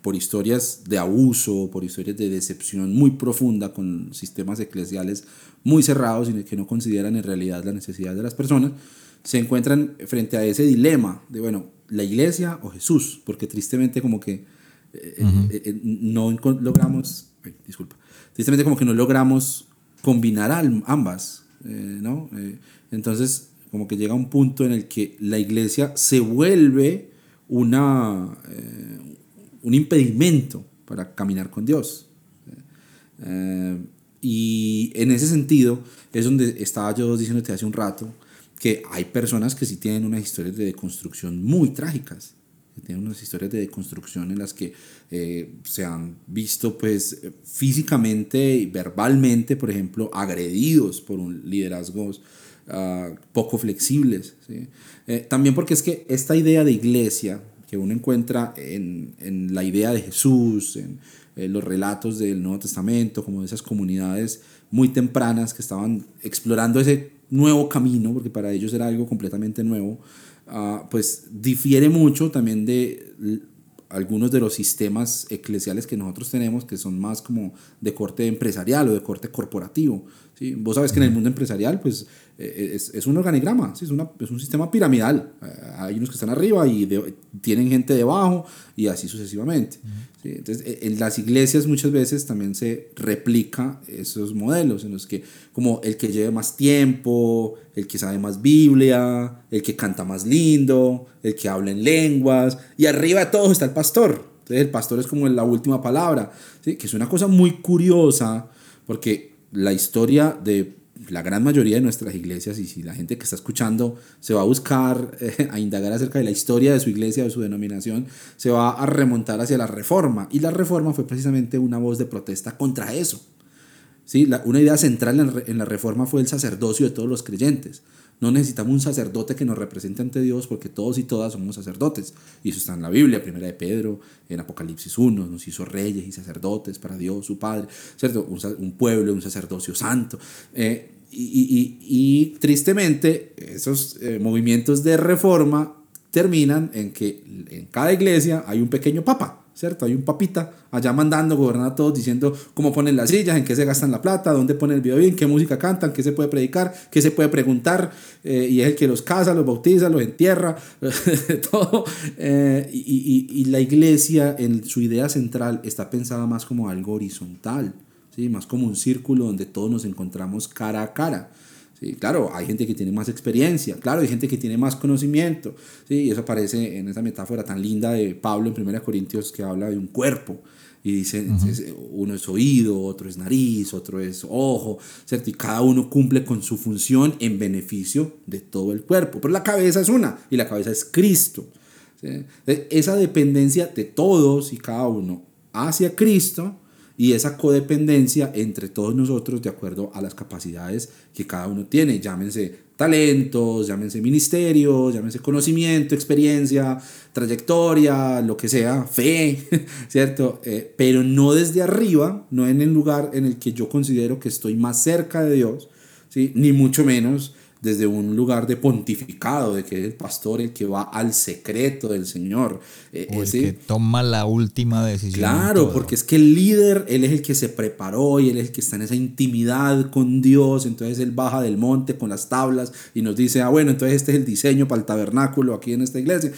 por historias de abuso, por historias de decepción muy profunda con sistemas eclesiales muy cerrados y que no consideran en realidad la necesidad de las personas, se encuentran frente a ese dilema de, bueno, la iglesia o Jesús, porque tristemente como que eh, eh, eh, no logramos, disculpa, tristemente como que no logramos combinar ambas, ¿no? entonces, como que llega un punto en el que la iglesia se vuelve una, un impedimento para caminar con Dios. y en ese sentido es donde estaba yo diciéndote hace un rato, que hay personas que sí tienen unas historias de deconstrucción muy trágicas, que tienen unas historias de deconstrucción en las que eh, se han visto pues físicamente y verbalmente, por ejemplo, agredidos por un liderazgo uh, poco flexibles. ¿sí? Eh, también porque es que esta idea de iglesia que uno encuentra en, en la idea de Jesús, en, en los relatos del Nuevo Testamento, como de esas comunidades muy tempranas que estaban explorando ese nuevo camino, porque para ellos era algo completamente nuevo, ah, pues difiere mucho también de algunos de los sistemas eclesiales que nosotros tenemos, que son más como de corte empresarial o de corte corporativo. ¿Sí? Vos sabes que en el mundo empresarial pues, eh, es, es un organigrama, ¿sí? es, una, es, un sistema piramidal. Eh, hay unos que están arriba y tienen gente debajo y así sucesivamente. Entonces, e, en las iglesias muchas veces también se replica esos modelos en los que como el que lleve más tiempo, el que sabe más Biblia, el que canta más lindo, el que habla en lenguas y arriba de todos está el pastor. Entonces el pastor es como la última palabra, ¿sí? que es una cosa muy curiosa porque la historia de la gran mayoría de nuestras iglesias, y si la gente que está escuchando se va a buscar eh, <laughs> a indagar acerca de la historia de su iglesia, de su denominación, se va a remontar hacia la reforma. Y la reforma fue precisamente una voz de protesta contra eso. ¿Sí? una idea central en la reforma fue el sacerdocio de todos los creyentes. No necesitamos un sacerdote que nos represente ante Dios porque todos y todas somos sacerdotes. Y eso está en la Biblia, primera de Pedro, en Apocalipsis 1, nos hizo reyes y sacerdotes para Dios, su Padre, ¿cierto? Un, pueblo, un sacerdocio santo. Eh, y, y, tristemente, esos eh, movimientos de reforma terminan en que en cada iglesia hay un pequeño papa ¿cierto? Hay un papita allá mandando, gobernando a todos, diciendo cómo ponen las sillas, en qué se gastan la plata, dónde ponen el violín, qué música cantan, qué se puede predicar, qué se puede preguntar, eh, y es el que los casa, los bautiza, los entierra, <laughs> todo. Eh, y, y, y, la iglesia en su idea central está pensada más como algo horizontal, ¿sí? más como un círculo donde todos nos encontramos cara a cara. Sí, claro, hay gente que tiene más experiencia, claro, hay gente que tiene más conocimiento, ¿sí? y eso aparece en esa metáfora tan linda de Pablo en 1 Corintios que habla de un cuerpo, y dice, uno es oído, otro es nariz, otro es ojo, ¿cierto? Y cada uno cumple con su función en beneficio de todo el cuerpo, pero la cabeza es una, y la cabeza es Cristo. Esa dependencia de todos y cada uno hacia Cristo, y esa codependencia entre todos nosotros de acuerdo a las capacidades que cada uno tiene, llámense talentos, llámense ministerios, llámense conocimiento, experiencia, trayectoria, lo que sea, fe, <laughs> ¿cierto? Eh, pero no desde arriba, no en el lugar en el que yo considero que estoy más cerca de Dios, ¿sí? ni mucho menos desde un lugar de pontificado, de que es el pastor el que va al secreto del Señor. Eh, o el que toma la última decisión. Claro, porque es que el líder, él es el que se preparó y él es el que está en esa intimidad con Dios, entonces él baja del monte con las tablas y nos dice, ah, bueno, entonces este es el diseño para el tabernáculo aquí en esta iglesia.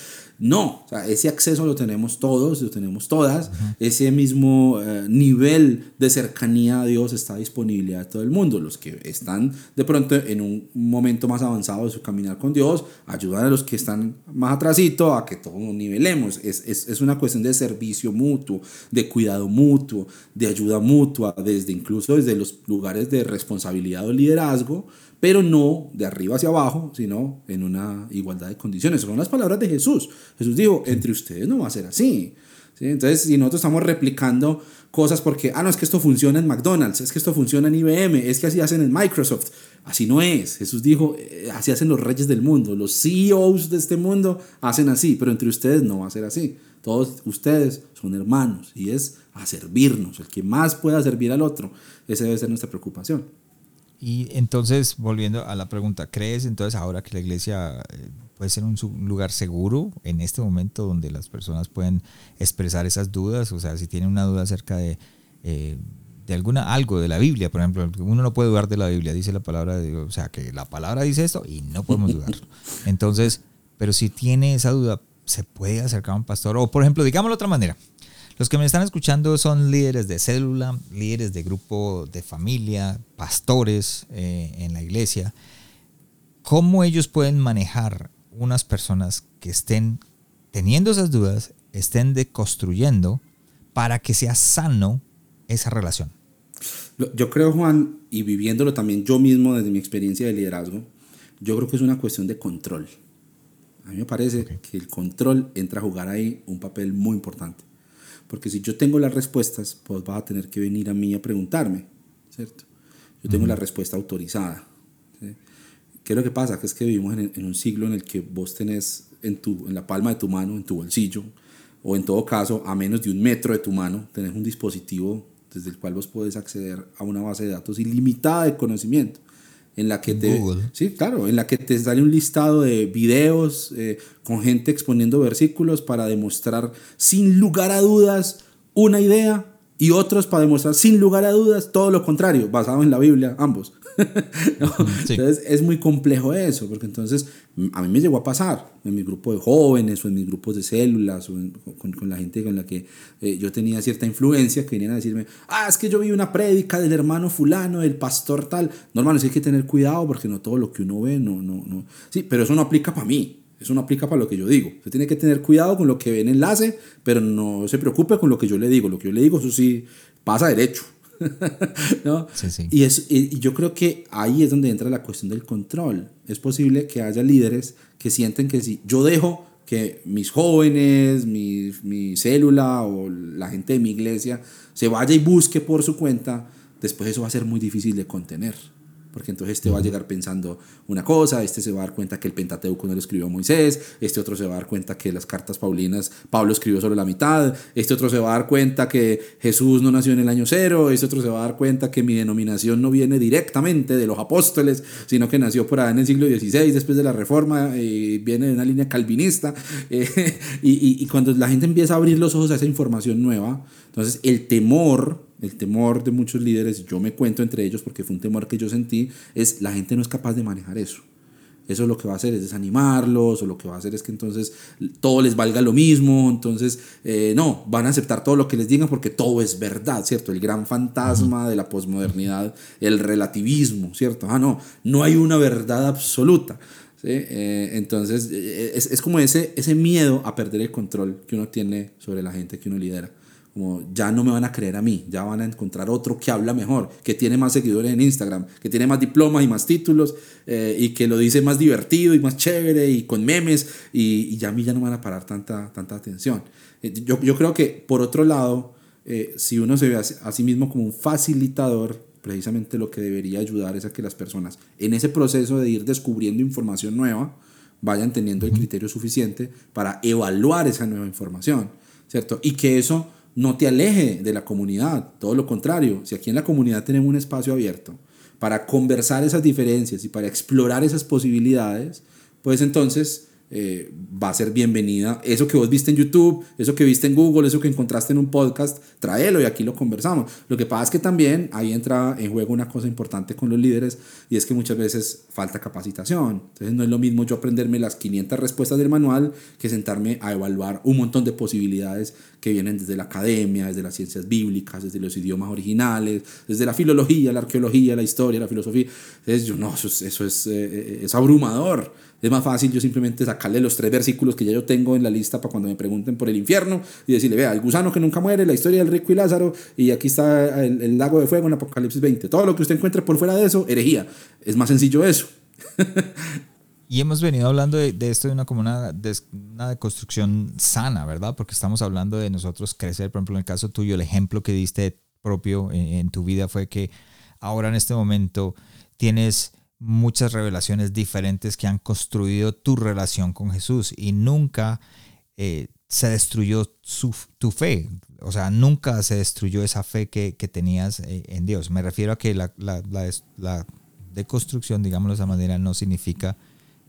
No, o sea, ese acceso lo tenemos todos, lo tenemos todas, ese mismo eh, nivel de cercanía a Dios está disponible a todo el mundo. Los que están de pronto en un momento más avanzado de su caminar con Dios, ayudan a los que están más atrasito a que todos nos nivelemos. Es, es, es una cuestión de servicio mutuo, de cuidado mutuo, de ayuda mutua, desde incluso desde los lugares de responsabilidad o liderazgo, pero no de arriba hacia abajo, sino en una igualdad de condiciones. Son las palabras de Jesús. Jesús dijo, entre ustedes no va a ser así. Entonces, si nosotros estamos replicando cosas porque, ah, no, es que esto funciona en McDonald's, es que esto funciona en IBM, es que así hacen en Microsoft. Así no es. Jesús dijo, eh, así hacen los reyes del mundo, los CEOs de este mundo hacen así, pero entre ustedes no va a ser así. Todos ustedes son hermanos y es a servirnos. El que más pueda servir al otro, esa debe ser nuestra preocupación. Y entonces, volviendo a la pregunta, ¿crees entonces ahora que la iglesia eh, puede ser un lugar seguro en este momento donde las personas pueden expresar esas dudas? O sea, si tienen una duda acerca de, eh, de alguna, algo de la Biblia, por ejemplo, uno no puede dudar de la Biblia, dice la palabra de Dios, o sea, que la palabra dice esto y no podemos <laughs> dudar. Entonces, pero si tiene esa duda, se puede acercar a un pastor. O, por ejemplo, digámoslo de otra manera, Los que me están escuchando son líderes de célula, líderes de grupo de familia, pastores eh, en la iglesia. ¿Cómo ellos pueden manejar unas personas que estén teniendo esas dudas, estén deconstruyendo para que sea sano esa relación? Yo creo, Juan, y viviéndolo también yo mismo desde mi experiencia de liderazgo, yo creo que es una cuestión de control. A mí me parece que el control entra a jugar ahí un papel muy importante. Porque si yo tengo las respuestas, pues vas a tener que venir a mí a preguntarme, ¿cierto? Yo tengo la respuesta autorizada. ¿Qué es lo que pasa? Que es que vivimos en, en, un siglo en el que vos tenés en, tu, en la palma de tu mano, en tu bolsillo, o en todo caso a menos de un metro de tu mano, tenés un dispositivo desde el cual vos podés acceder a una base de datos ilimitada de conocimiento en la que te sí claro en la que te sale un listado de videos eh, con gente exponiendo versículos para demostrar sin lugar a dudas una idea y otros para demostrar sin lugar a dudas todo lo contrario basado en la Biblia ambos <laughs> Entonces es muy complejo eso, porque entonces a mí me llegó a pasar en mi grupo de jóvenes o en mis grupos de células o con, con, la gente con la que eh, yo tenía cierta influencia que venían a decirme, ah, es que yo vi una prédica del hermano fulano, del pastor tal. No, hay que tener cuidado porque no todo lo que uno ve, no, no, no. Sí, pero eso no aplica para mí. Eso no aplica para lo que yo digo. Usted tiene que tener cuidado con lo que ve en enlace, pero no se preocupe con lo que yo le digo. Lo que yo le digo, eso sí, pasa derecho. <laughs> ¿no? Y, es, y yo creo que ahí es donde entra la cuestión del control. Es posible que haya líderes que sienten que si yo dejo que mis jóvenes, mi, mi célula o la gente de mi iglesia se vaya y busque por su cuenta, después eso va a ser muy difícil de contener porque entonces este va a llegar pensando una cosa, este se va a dar cuenta que el Pentateuco no lo escribió Moisés, este otro se va a dar cuenta que las cartas paulinas Pablo escribió solo la mitad, este otro se va a dar cuenta que Jesús no nació en el año cero, este otro se va a dar cuenta que mi denominación no viene directamente de los apóstoles, sino que nació por ahí en el siglo XVI, después de la Reforma, y viene de una línea calvinista, <laughs> eh, y, y cuando la gente empieza a abrir los ojos a esa información nueva, entonces el temor el temor de muchos líderes, yo me cuento entre ellos porque fue un temor que yo sentí, es la gente no es capaz de manejar eso. Eso lo que va a hacer es desanimarlos o lo que va a hacer es que entonces todo les valga lo mismo, entonces eh, no, van a aceptar todo lo que les digan porque todo es verdad, ¿cierto? El gran fantasma de la posmodernidad, el relativismo, ¿cierto? Ah, no, no hay una verdad absoluta. ¿sí? Eh, entonces eh, es, es como ese, ese miedo a perder el control que uno tiene sobre la gente que uno lidera como ya no me van a creer a mí, ya van a encontrar otro que habla mejor, que tiene más seguidores en Instagram, que tiene más diplomas y más títulos eh, y que lo dice más divertido y más chévere y con memes y, ya a mí ya no me van a parar tanta, tanta atención. Eh, yo, yo, creo que por otro lado, eh, si uno se ve a, sí mismo como un facilitador, precisamente lo que debería ayudar es a que las personas en ese proceso de ir descubriendo información nueva vayan teniendo el criterio suficiente para evaluar esa nueva información, ¿cierto? Y que eso no te aleje de la comunidad, todo lo contrario, si aquí en la comunidad tenemos un espacio abierto para conversar esas diferencias y para explorar esas posibilidades, pues entonces eh, va a ser bienvenida. Eso que vos viste en YouTube, eso que viste en Google, eso que encontraste en un podcast, tráelo y aquí lo conversamos. Lo que pasa es que también ahí entra en juego una cosa importante con los líderes y es que muchas veces falta capacitación. Entonces no es lo mismo yo aprenderme las 500 respuestas del manual que sentarme a evaluar un montón de posibilidades que vienen desde la academia, desde las ciencias bíblicas, desde los idiomas originales, desde la filología, la arqueología, la historia, la filosofía. Entonces yo no, eso, es, eh, eh, es abrumador. Es más fácil yo simplemente sacarle los tres versículos que ya yo tengo en la lista para cuando me pregunten por el infierno y decirle, vea, el gusano que nunca muere, la historia del rico y Lázaro, y aquí está el, lago de fuego en Apocalipsis 20. Todo lo que usted encuentre por fuera de eso, herejía. Es más sencillo eso. <laughs> Y hemos venido hablando de, esto de una, como una, de, una construcción sana, ¿verdad? Porque estamos hablando de nosotros crecer. Por ejemplo, en el caso tuyo, el ejemplo que diste propio en tu vida fue que ahora en este momento tienes muchas revelaciones diferentes que han construido tu relación con Jesús y nunca eh, se destruyó tu fe. O sea, nunca se destruyó esa fe que, tenías eh, en Dios. Me refiero a que la, la, la, deconstrucción, digámoslo de esa manera, no significa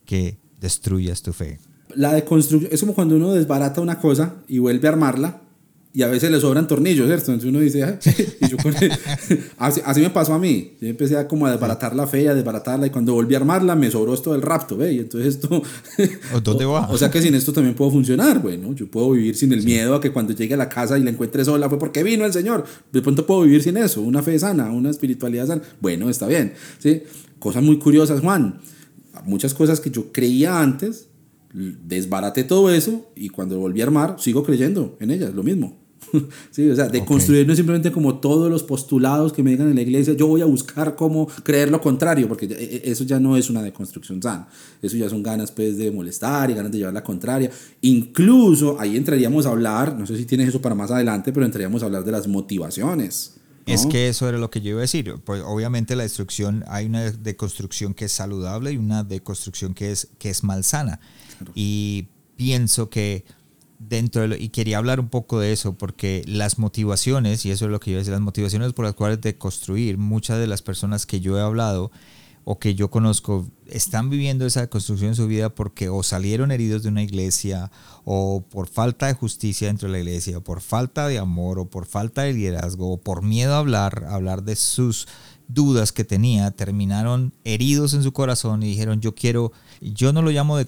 que destruyas tu fe. La deconstrucción es como cuando uno desbarata una cosa y vuelve a armarla y a veces le sobran tornillos, ¿cierto? Entonces uno dice, <laughs> <laughs> así, me pasó a mí. Yo empecé a como a desbaratar la fe, a desbaratarla, y cuando volví a armarla me sobró esto del rapto, ¿ve? Y entonces esto... ¿Dónde <laughs> va? O, sea que sin esto también puedo funcionar, bueno, yo puedo vivir sin el miedo a que cuando llegue a la casa y la encuentre sola fue porque vino el Señor. De pronto puedo vivir sin eso, una fe sana, una espiritualidad sana. Bueno, está bien, ¿sí? Cosas muy curiosas, Juan. Muchas cosas que yo creía antes, desbaraté todo eso y cuando volví a armar, sigo creyendo en ellas, lo mismo. <laughs> sí, o sea, de construir no simplemente como todos los postulados que me digan en la iglesia, yo voy a buscar cómo creer lo contrario, porque e, e, eso ya no es una deconstrucción sana. Eso ya son ganas pues de molestar y ganas de llevar la contraria. Incluso ahí entraríamos a hablar, no sé si tienes eso para más adelante, pero entraríamos a hablar de las motivaciones. Es que eso era lo que yo iba a decir. Pues obviamente la destrucción, hay una deconstrucción que es saludable y una deconstrucción que es, que es malsana. Y pienso que dentro de y quería hablar un poco de eso porque las motivaciones y eso es lo que yo decía las motivaciones por las cuales de construir muchas de las personas que yo he hablado o que yo conozco están viviendo esa construcción en su vida porque o salieron heridos de una iglesia o por falta de justicia dentro de la iglesia o por falta de amor o por falta de liderazgo o por miedo a hablar hablar de sus dudas que tenía terminaron heridos en su corazón y dijeron yo quiero, yo no lo llamo de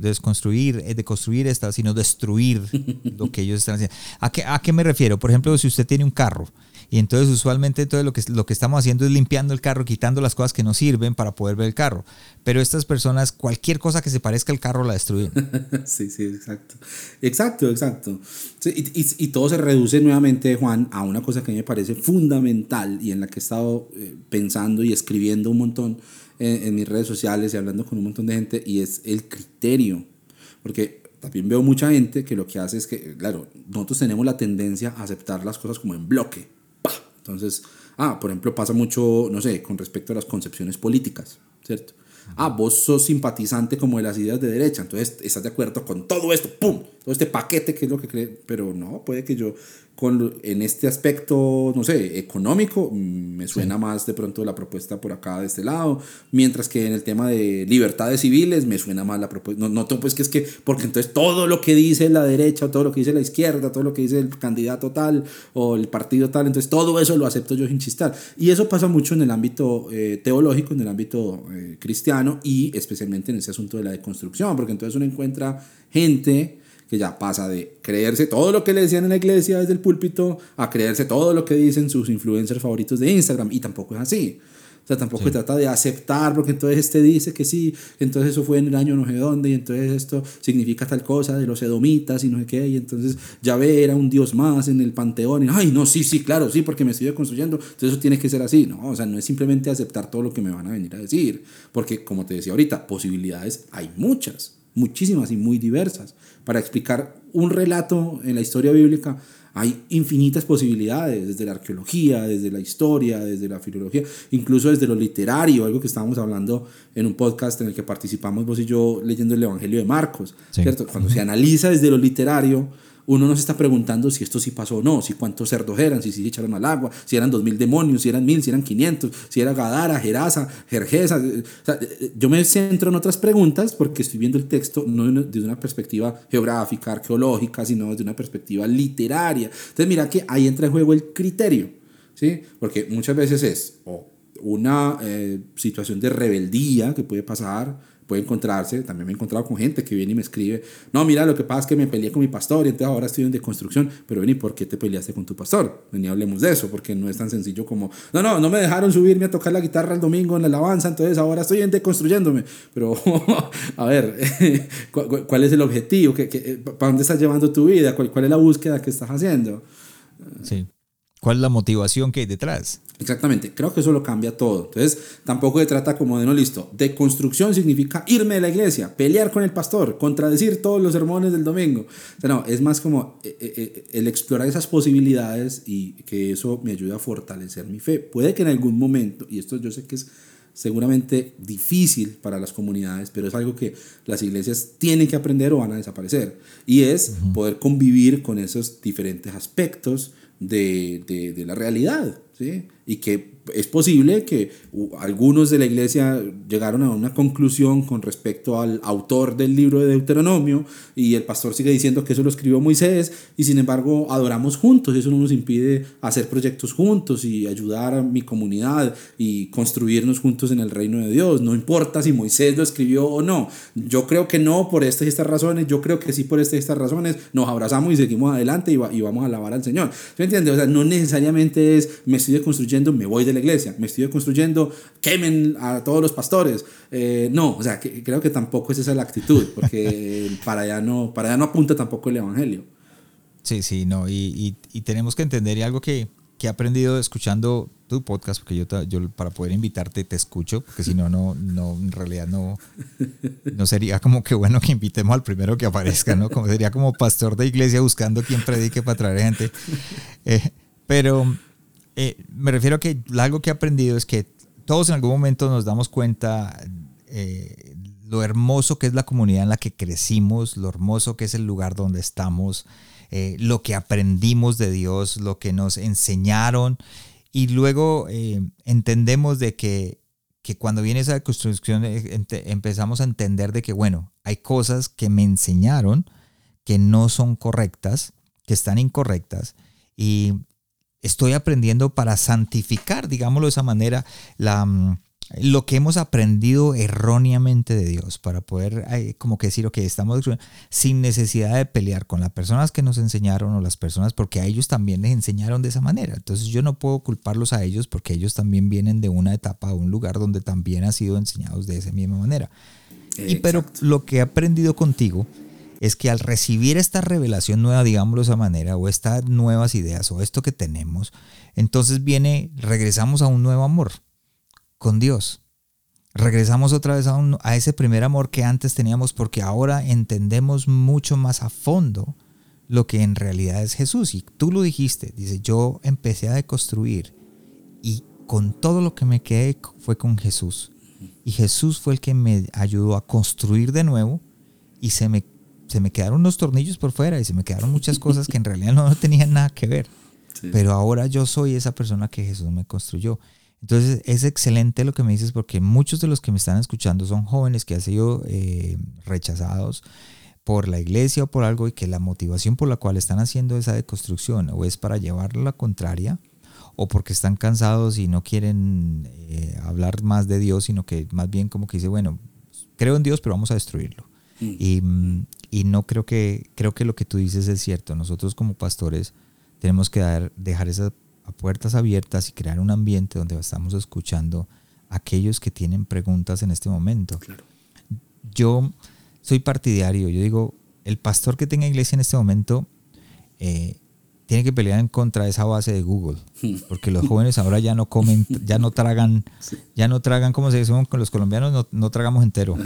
desconstruir, eh, de construir esta, sino destruir <laughs> lo que ellos están haciendo. ¿A qué, ¿A qué me refiero? Por ejemplo, si usted tiene un carro y entonces usualmente todo lo que, lo que estamos haciendo es limpiando el carro, quitando las cosas que no sirven para poder ver el carro. Pero estas personas, cualquier cosa que se parezca al carro la destruyen. <laughs> sí, sí, exacto. Exacto, exacto. y, y, todo se reduce nuevamente, Juan, a una cosa que a mí me parece fundamental y en la que he estado eh, pensando y escribiendo un montón en, en mis redes sociales y hablando con un montón de gente, y es el criterio. Porque también veo mucha gente que lo que hace es que, claro, nosotros tenemos la tendencia a aceptar las cosas como en bloque. Entonces, ah, por ejemplo, pasa mucho, no sé, con respecto a las concepciones políticas, ¿cierto? Ah, vos sos simpatizante como de las ideas de derecha, entonces estás de acuerdo con todo esto, ¡pum! Todo este paquete que es lo que cree, pero no, puede que yo con, en este aspecto, no sé, económico, mm, me suena más de pronto la propuesta por acá de este lado, mientras que en el tema de libertades civiles me suena más la propuesta, no, no pues que es que, porque entonces todo lo que dice la derecha, todo lo que dice la izquierda, todo lo que dice el candidato tal o el partido tal, entonces todo eso lo acepto yo sin chistar. Y eso pasa mucho en el ámbito eh, teológico, en el ámbito eh, cristiano y especialmente en ese asunto de la deconstrucción, porque entonces uno encuentra gente que ya pasa de creerse todo lo que le decían en la iglesia desde el púlpito a creerse todo lo que dicen sus influencers favoritos de Instagram. Y tampoco es así. O sea, tampoco se trata de aceptar, porque entonces este dice que sí, entonces eso fue en el año no sé dónde, y entonces esto significa tal cosa de los edomitas y no sé qué, y entonces Yahvé era un dios más en el panteón, y ay, no, sí, sí, claro, sí, porque me estoy construyendo, entonces eso tiene que ser así, ¿no? O sea, no es simplemente aceptar todo lo que me van a venir a decir, porque como te decía ahorita, posibilidades hay muchas muchísimas y muy diversas. Para explicar un relato en la historia bíblica hay infinitas posibilidades, desde la arqueología, desde la historia, desde la filología, incluso desde lo literario, algo que estábamos hablando en un podcast en el que participamos vos y yo leyendo el Evangelio de Marcos, ¿cierto? Cuando se analiza desde lo literario, uno no se está preguntando si esto sí pasó o no, si cuántos cerdos eran, si se echaron al agua, si eran dos mil demonios, si eran mil, si eran quinientos, si era Gadara, Gerasa, Jerjesa. yo me centro en otras preguntas porque estoy viendo el texto no desde una perspectiva geográfica, arqueológica, sino desde una perspectiva literaria. Entonces mira que ahí entra en juego el criterio, ¿sí? Porque muchas veces es una eh, situación de rebeldía que puede pasar, puede encontrarse, también me he encontrado con gente que viene y me escribe, no, mira, lo que pasa es que me peleé con mi pastor y entonces ahora estoy en deconstrucción, pero ven, ¿y por qué te peleaste con tu pastor? Ven y hablemos de eso, porque no es tan sencillo como, no, no, no me dejaron subirme a tocar la guitarra el domingo en la alabanza, entonces ahora estoy en deconstruyéndome, pero <laughs> a ver, <laughs> ¿cuál es el objetivo? ¿Para dónde estás llevando tu vida? ¿Cuál, ¿Cuál es la búsqueda que estás haciendo? Sí. ¿Cuál es la motivación que hay detrás? Exactamente, creo que eso lo cambia todo. Entonces, tampoco se trata como de no listo. Deconstrucción significa irme de la iglesia, pelear con el pastor, contradecir todos los sermones del domingo. O no, es más como eh, eh, eh, el explorar esas posibilidades y que eso me ayude a fortalecer mi fe. Puede que en algún momento, y esto yo sé que es seguramente difícil para las comunidades, pero es algo que las iglesias tienen que aprender o van a desaparecer. Y es poder convivir con esos diferentes aspectos de, de, de la realidad. ¿sí? y que es posible que algunos de la iglesia llegaron a una conclusión con respecto al autor del libro de Deuteronomio y el pastor sigue diciendo que eso lo escribió Moisés y sin embargo adoramos juntos, eso no nos impide hacer proyectos juntos y ayudar a mi comunidad y construirnos juntos en el reino de Dios, no importa si Moisés lo escribió o no, yo creo que no por estas y estas razones, yo creo que sí por estas y estas razones, nos abrazamos y seguimos adelante y, vamos a alabar al Señor, ¿me entiendes? O sea, no necesariamente es me estoy construyendo, me voy de la iglesia, me estoy construyendo, quemen a todos los pastores. Eh, no, o sea, que, creo que tampoco es esa la actitud, porque <laughs> para allá no, para allá no apunta tampoco el Evangelio. Sí, sí, no, y, y, tenemos que entender y algo que, que, he aprendido escuchando tu podcast, porque yo, yo para poder invitarte te escucho, porque si no, no, no, en realidad no, no sería como que bueno que invitemos al primero que aparezca, ¿no? Como sería como pastor de iglesia buscando quien predique para traer gente. Eh, pero eh, me refiero a que algo que he aprendido es que todos en algún momento nos damos cuenta eh, lo hermoso que es la comunidad en la que crecimos, lo hermoso que es el lugar donde estamos, eh, lo que aprendimos de Dios, lo que nos enseñaron. Y luego entendemos de que, que, cuando viene esa construcción empezamos a entender de que, bueno, hay cosas que me enseñaron que no son correctas, que están incorrectas y estoy aprendiendo para santificar, digámoslo de esa manera, la, mm, lo que hemos aprendido erróneamente de Dios, para poder como que decir, ok, estamos sin necesidad de pelear con las personas que nos enseñaron o las personas, porque a ellos también les enseñaron de esa manera. Entonces yo no puedo culparlos a ellos porque ellos también vienen de una etapa, un lugar donde también han sido enseñados de esa misma manera. Y pero lo que he aprendido contigo es que al recibir esta revelación nueva, digámoslo de esa manera, o estas nuevas ideas, o esto que tenemos, entonces viene, regresamos a un nuevo amor con Dios. Regresamos otra vez a, ese primer amor que antes teníamos porque ahora entendemos mucho más a fondo lo que en realidad es Jesús. Y tú lo dijiste, dice, yo empecé a deconstruir y con todo lo que me quedé fue con Jesús. Y Jesús fue el que me ayudó a construir de nuevo y se me se me quedaron unos tornillos por fuera y se me quedaron muchas cosas que en realidad no, tenían nada que ver. Pero ahora yo soy esa persona que Jesús me construyó. Entonces es excelente lo que me dices porque muchos de los que me están escuchando son jóvenes que han sido eh, rechazados por la iglesia o por algo y que la motivación por la cual están haciendo esa deconstrucción o es para llevarla a la contraria o porque están cansados y no quieren eh, hablar más de Dios, sino que más bien como que dice, bueno, creo en Dios, pero vamos a destruirlo. Mm. Y, mm, y no creo que, creo que lo que tú dices es cierto. Nosotros como pastores tenemos que dar, dejar esas puertas abiertas y crear un ambiente donde estamos escuchando a aquellos que tienen preguntas en este momento. Yo soy partidario, yo digo, el pastor que tenga iglesia en este momento eh, tiene que pelear en contra de esa base de Google, <laughs> porque los jóvenes ahora ya no comen, ya no tragan, ya no tragan, como se dice con los colombianos, no, no tragamos entero.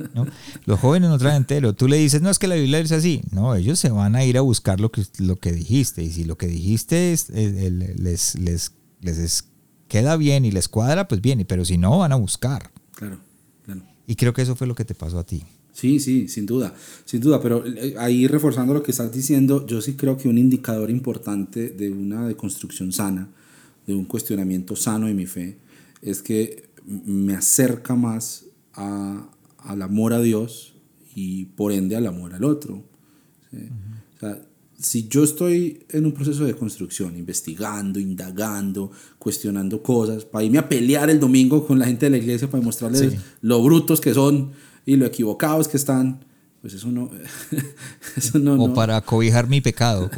<laughs> Los jóvenes no tragan entero. Tú le dices, no, es que la Biblia es así. No, ellos se van a ir a buscar lo que, lo que dijiste, y si lo que dijiste es, les, les, les queda bien y les cuadra, pues bien, pero si no, van a buscar. Claro, claro. Y creo que eso fue lo que te pasó a ti. Sí, sí, sin duda, sin duda, pero eh, ahí reforzando lo que estás diciendo, yo sí creo que un indicador importante de una deconstrucción sana, de un cuestionamiento sano de mi fe, es que me acerca más a, al amor a Dios y por ende al amor al otro. o sea, si yo estoy en un proceso de construcción, investigando, indagando, cuestionando cosas, para irme a pelear el domingo con la gente de la iglesia para mostrarles lo brutos que son, y lo equivocados que están, pues eso no... <laughs> eso no o para cobijar mi pecado.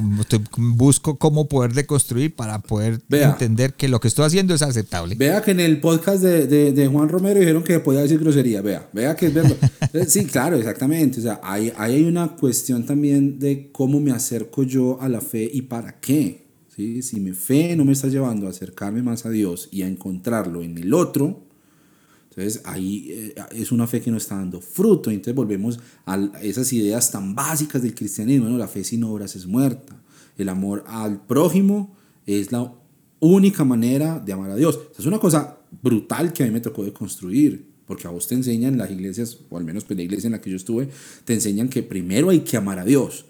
busco cómo poder deconstruir para poder entender que lo que estoy haciendo es aceptable. Vea que en el podcast de, de, de Juan Romero dijeron que podía decir grosería. Vea, vea que es verdad. <laughs> Eh, sí, claro, exactamente. O sea, hay, hay una cuestión también de cómo me acerco yo a la fe y para qué. ¿sí? Si mi fe no me está llevando a acercarme más a Dios y a encontrarlo en el otro, entonces ahí eh, es una fe que no está dando fruto. Entonces volvemos a esas ideas tan básicas del cristianismo. la fe sin obras es muerta. El amor al prójimo es la única manera de amar a Dios. Es una cosa brutal que a mí me tocó de construir. Porque a vos te enseñan las iglesias, o al menos pues, la iglesia en la que yo estuve, te enseñan que primero hay que amar a Dios.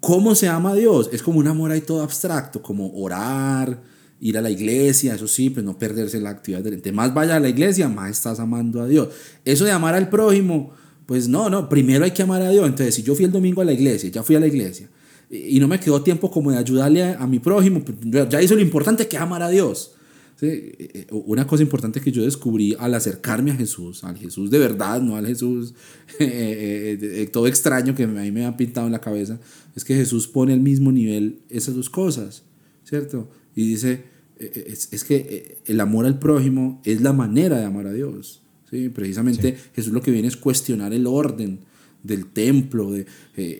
¿Cómo se ama a Dios? Es como un amor ahí todo abstracto, como orar, ir a la iglesia, eso sí, pues no perderse la actividad del... Entre más vaya a la iglesia, más estás amando a Dios. Eso de amar al prójimo, pues no, no, primero hay que amar a Dios. Entonces, si yo fui el domingo a la iglesia, ya fui a la iglesia, y no me quedó tiempo como de ayudarle a, mi prójimo, pues ya hizo lo importante que es amar a Dios. Una cosa importante que yo descubrí al acercarme a Jesús, al Jesús de verdad, no al Jesús <laughs> eh, eh, eh, todo extraño que a mí me ha pintado en la cabeza, es que Jesús pone al mismo nivel esas dos cosas, ¿cierto? Y dice, es, es que el amor al prójimo es la manera de amar a Dios. ¿sí? Precisamente Jesús lo que viene es cuestionar el orden del templo, de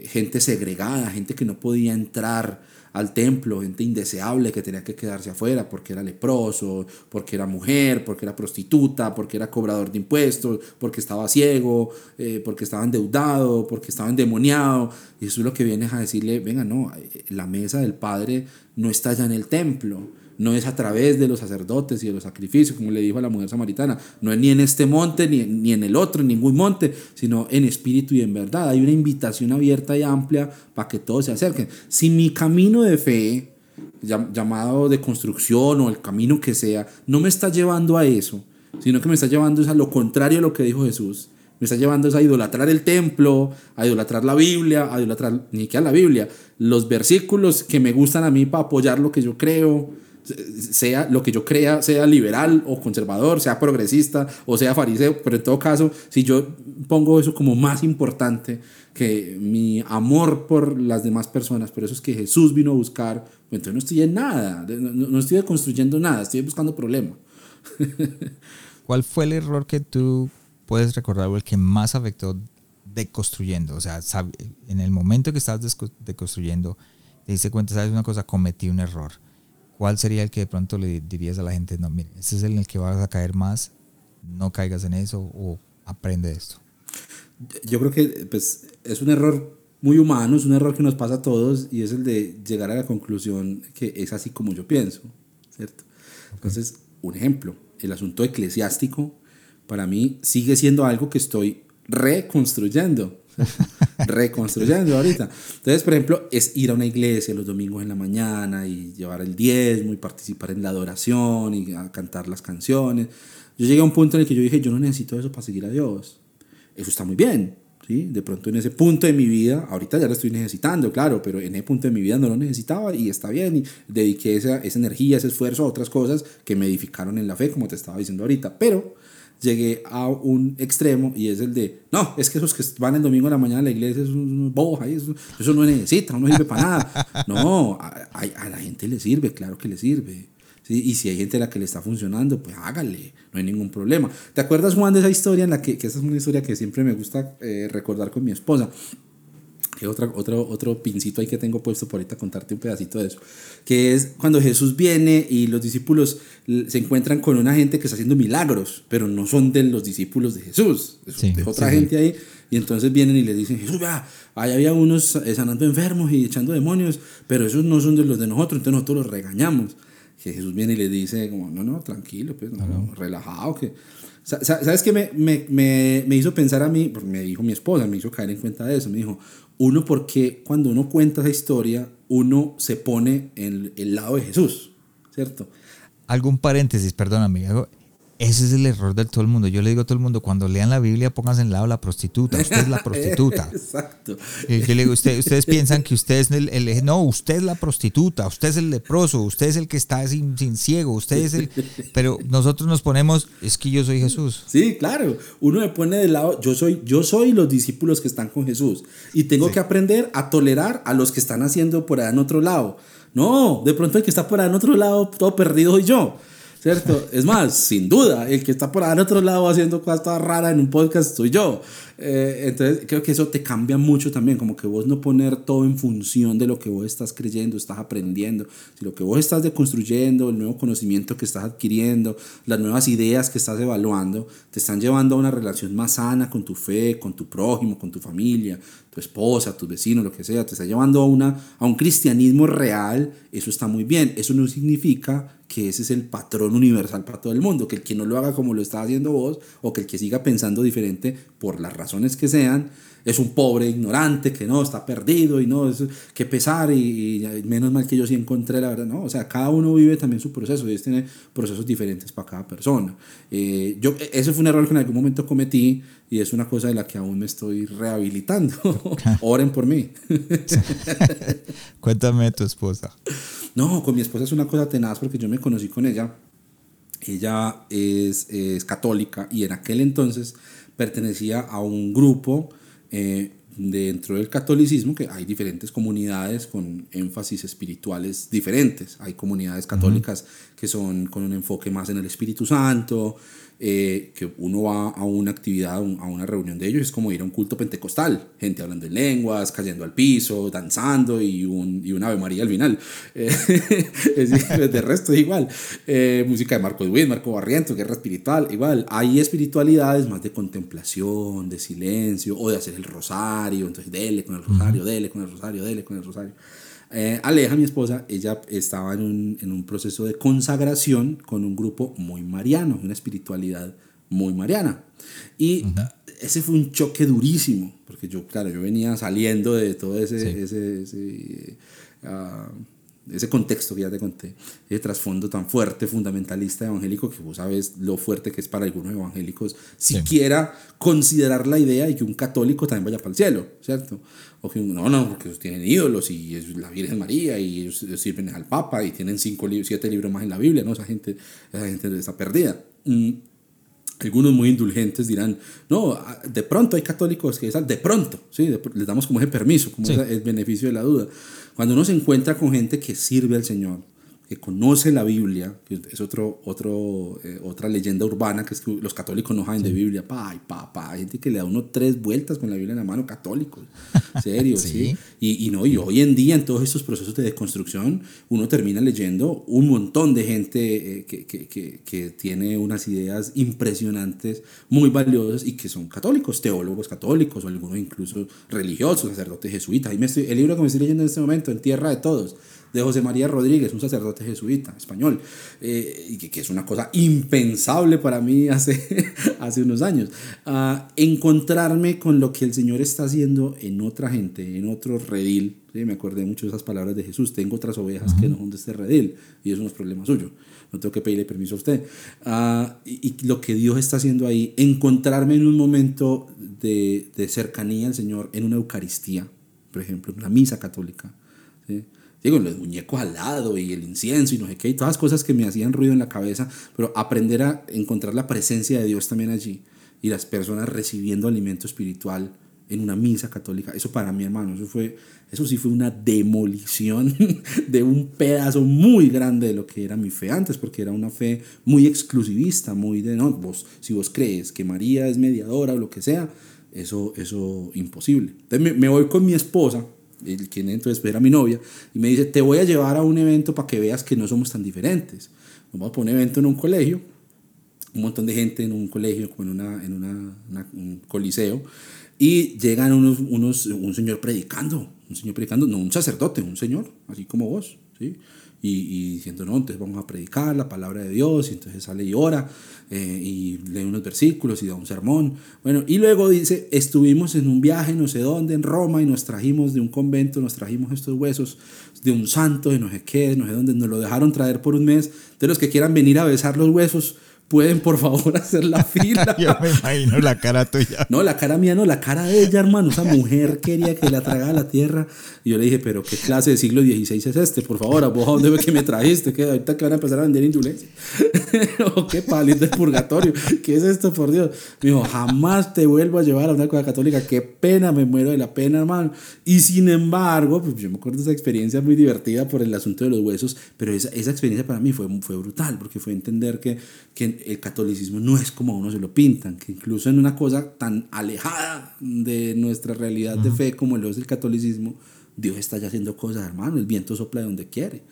gente segregada, gente que no podía entrar al templo, gente indeseable que tenía que quedarse afuera porque era leproso, porque era mujer, porque era prostituta, porque era cobrador de impuestos, porque estaba ciego, eh, porque estaba endeudado, porque estaba endemoniado. Y es lo que viene a decirle, venga, no, eh, la mesa del Padre no está ya en el templo no es a través de los sacerdotes y de los sacrificios, como le dijo a la mujer samaritana, no es ni en este monte ni, ni en el otro, en ningún monte, sino en espíritu y en verdad. Hay una invitación abierta y amplia para que todos se acerquen. Si mi camino de fe, llamado de construcción o el camino que sea, no me está llevando a eso, sino que me está llevando a lo contrario a lo que dijo Jesús. Me está llevando a idolatrar el templo, a idolatrar la Biblia, a idolatrar ni que a la Biblia, los versículos que me gustan a mí para apoyar lo que yo creo, sea lo que yo crea, sea liberal o conservador, sea progresista o sea fariseo, pero en todo caso, si yo pongo eso como más importante que mi amor por las demás personas, por eso es que Jesús vino a buscar, pues entonces no estoy en nada, no, estoy construyendo nada, estoy buscando problemas. <laughs> ¿Cuál fue el error que tú puedes recordar o el que más afectó deconstruyendo? O sea, en el momento que estás deconstruyendo, te diste cuenta, sabes una cosa, cometí un error ¿cuál sería el que de pronto le dirías a la gente, no, mire, este es el en el que vas a caer más, no caigas en eso o aprende esto? Yo creo que pues, es un error muy humano, es un error que nos pasa a todos y es el de llegar a la conclusión que es así como yo pienso, ¿cierto? Entonces, un ejemplo, el asunto eclesiástico para mí sigue siendo algo que estoy reconstruyendo. <laughs> reconstruyendo ahorita. Entonces, por ejemplo, es ir a una iglesia los domingos en la mañana y llevar el diezmo y participar en la adoración y cantar las canciones. Yo llegué a un punto en el que yo dije, yo no necesito eso para seguir a Dios. Eso está muy bien, ¿sí? De pronto en ese punto de mi vida, ahorita ya lo estoy necesitando, claro, pero en ese punto de mi vida no lo necesitaba y está bien. Y dediqué esa, esa energía, ese esfuerzo a otras cosas que me edificaron en la fe, como te estaba diciendo ahorita. Pero llegué a un extremo y es el de, no, es que esos que van el domingo a la mañana a la iglesia es un bobos eso, eso no necesita, no sirve para nada. <laughs> No, a, a, la gente le sirve, claro que le sirve. Y si hay gente a la que le está funcionando, pues hágale, no hay ningún problema. ¿Te acuerdas, Juan, de esa historia en la que, que esa es una historia que siempre me gusta eh, recordar con mi esposa? Que otra, otro, otro pincito ahí que tengo puesto por ahorita contarte un pedacito de eso, que es cuando Jesús viene y los discípulos se encuentran con una gente que está haciendo milagros, pero no son de los discípulos de Jesús, es de otra gente ahí, y entonces vienen y le dicen, Jesús, vea, ahí había unos eh, sanando enfermos y echando demonios, pero esos no son de los de nosotros, entonces nosotros los regañamos. Que Jesús viene y le dice, como, no, no, tranquilo, pues, relajado, que... ¿Sabes qué me, me, me, me, hizo pensar a mí? Porque me dijo mi esposa, me hizo caer en cuenta de eso. Me dijo, uno porque cuando uno cuenta esa historia, uno se pone en el lado de Jesús, ¿cierto? Algún paréntesis, perdóname. Ese es el error de todo el mundo. Yo le digo a todo el mundo, cuando lean la Biblia, pónganse en el lado de la prostituta. Usted es la <laughs> prostituta. Exacto. Yo le digo, usted, ustedes piensan que usted es el, el, No, usted es la prostituta, usted es el leproso, usted es el que está sin, sin ciego, usted es el... Pero nosotros nos ponemos, es que yo soy Jesús. Sí, claro. Uno me pone del lado, yo soy, yo soy los discípulos que están con Jesús. Y tengo que aprender a tolerar a los que están haciendo por allá en otro lado. No, de pronto el que está por allá en otro lado, todo perdido soy yo. ¿Cierto? Es más, sin duda, el que está por al otro lado haciendo cosas raras en un podcast soy yo. Eh, entonces, creo que eso te cambia mucho también, como que vos no poner todo en función de lo que vos estás creyendo, estás aprendiendo, si lo que vos estás deconstruyendo, el nuevo conocimiento que estás adquiriendo, las nuevas ideas que estás evaluando, te están llevando a una relación más sana con tu fe, con tu prójimo, con tu familia, tu esposa, tus vecinos, lo que sea, te está llevando a, una, a un cristianismo real, eso está muy bien. Eso no significa que ese es el patrón universal para todo el mundo, que el que no lo haga como lo está haciendo vos, o que el que siga pensando diferente por las razones que sean, es un pobre ignorante que no está perdido y no, es que pesar y, menos mal que yo sí encontré la verdad, no, o sea, cada uno vive también su proceso Dios tiene procesos diferentes para cada persona. Eh, yo, ese fue un error que en algún momento cometí y es una cosa de la que aún me estoy rehabilitando. <laughs> Oren por mí. <laughs> Cuéntame tu esposa. No, con mi esposa es una cosa tenaz porque yo me conocí con ella. Ella es, es católica y en aquel entonces pertenecía a un grupo eh, dentro del catolicismo que hay diferentes comunidades con énfasis espirituales diferentes. Hay comunidades católicas que son con un enfoque más en el Espíritu Santo, eh, que uno va a una actividad, a una reunión de ellos, es como ir a un culto pentecostal, gente hablando en lenguas, cayendo al piso, danzando y, un, y una Ave María al final. <laughs> Eh, de resto es igual. Eh, música de Marco Edwin, Marco Barrientos, guerra espiritual, igual. Hay espiritualidades más de contemplación, de silencio, o de hacer el rosario, entonces dele con el rosario, dele con el rosario, dele con el rosario. Eh, Aleja, mi esposa, ella estaba en un, en un, proceso de consagración con un grupo muy mariano, una espiritualidad muy mariana. Y ese fue un choque durísimo, porque yo, claro, yo venía saliendo de todo ese, ese, ese ah, ese contexto que ya te conté, ese trasfondo tan fuerte, fundamentalista evangélico, que vos sabes lo fuerte que es para algunos evangélicos, siquiera considerar la idea de que un católico también vaya para el cielo, ¿cierto? O que no, no, porque ellos tienen ídolos y es la Virgen María y ellos sirven al Papa y tienen cinco, siete libros más en la Biblia, ¿no? Esa gente, esa gente está perdida. Mm, algunos muy indulgentes dirán, no, de pronto hay católicos que de pronto, ¿sí? les damos como ese permiso, como el beneficio de la duda. Cuando uno se encuentra con gente que sirve al Señor, que conoce la Biblia, que es otro, otro, eh, otra leyenda urbana, que es que los católicos no saben de Biblia, pa, pa, pa, hay gente que le da uno tres vueltas con la Biblia en la mano, católicos, <laughs> serio, ¿sí? Y, y, no, y hoy en día en todos estos procesos de deconstrucción, uno termina leyendo un montón de gente eh, que, que, que, que, tiene unas ideas impresionantes, muy valiosas y que son católicos, teólogos católicos o algunos incluso religiosos, sacerdotes jesuitas. Y me estoy, el libro que me estoy leyendo en este momento, En Tierra de Todos, de José María Rodríguez, un sacerdote jesuita español, eh, y que, es una cosa impensable para mí hace, <laughs> hace unos años. Uh, encontrarme con lo que el Señor está haciendo en otra gente, en otro redil. ¿sí? Me acordé mucho de esas palabras de Jesús, tengo otras ovejas que no son de este redil, y eso no es problema suyo. No tengo que pedirle permiso a usted. Uh, y, y, lo que Dios está haciendo ahí, encontrarme en un momento de, de cercanía al Señor, en una Eucaristía, por ejemplo, en una misa católica. ¿sí? Digo, los muñecos al lado y el incienso y no sé qué, y todas las cosas que me hacían ruido en la cabeza, pero aprender a encontrar la presencia de Dios también allí y las personas recibiendo alimento espiritual en una misa católica, eso para mi hermano, eso, fue, eso sí fue una demolición <laughs> de un pedazo muy grande de lo que era mi fe antes, porque era una fe muy exclusivista, muy de, no, vos, si vos crees que María es mediadora o lo que sea, eso, eso imposible. Entonces me, me voy con mi esposa, el quien entonces era mi novia, y me dice, te voy a llevar a un evento para que veas que no somos tan diferentes. Nos vamos a poner un evento en un colegio, un montón de gente en un colegio, en, una, en una, un coliseo, y llegan unos, unos, un señor predicando, un señor predicando, no un sacerdote, un señor, así como vos, ¿sí? Y, diciendo, no, entonces vamos a predicar la palabra de Dios, y entonces sale y ora, eh, y lee unos versículos y da un sermón. Bueno, y luego dice, estuvimos en un viaje no sé dónde, en Roma, y nos trajimos de un convento, nos trajimos estos huesos de un santo, de no sé qué, no sé dónde, nos lo dejaron traer por un mes, de los que quieran venir a besar los huesos, pueden por favor <laughs> hacer la fila. <laughs> Yo me imagino la cara tuya. No, la cara mía no, la cara de ella, hermano. Esa mujer quería que la tragara la tierra. Y yo le dije, pero ¿qué clase de siglo XVI es este? Por favor, ¿a vos a dónde ves que me trajiste? ¿Qué, ahorita que van a empezar a vender indulgencia. <laughs> o qué palis del purgatorio. ¿Qué es esto, por Dios? Me dijo, jamás te vuelvo a llevar a una cosa católica. Qué pena, me muero de la pena, hermano. Y sin embargo, pues yo me acuerdo de esa experiencia muy divertida por el asunto de los huesos, pero esa, esa experiencia para mí fue, fue brutal, porque fue entender que, que el catolicismo no es como a uno se lo pintan, que incluso en una cosa tan alejada de nuestra realidad de fe como lo es el catolicismo, Dios está ya haciendo cosas, hermano, el viento sopla de donde quiere.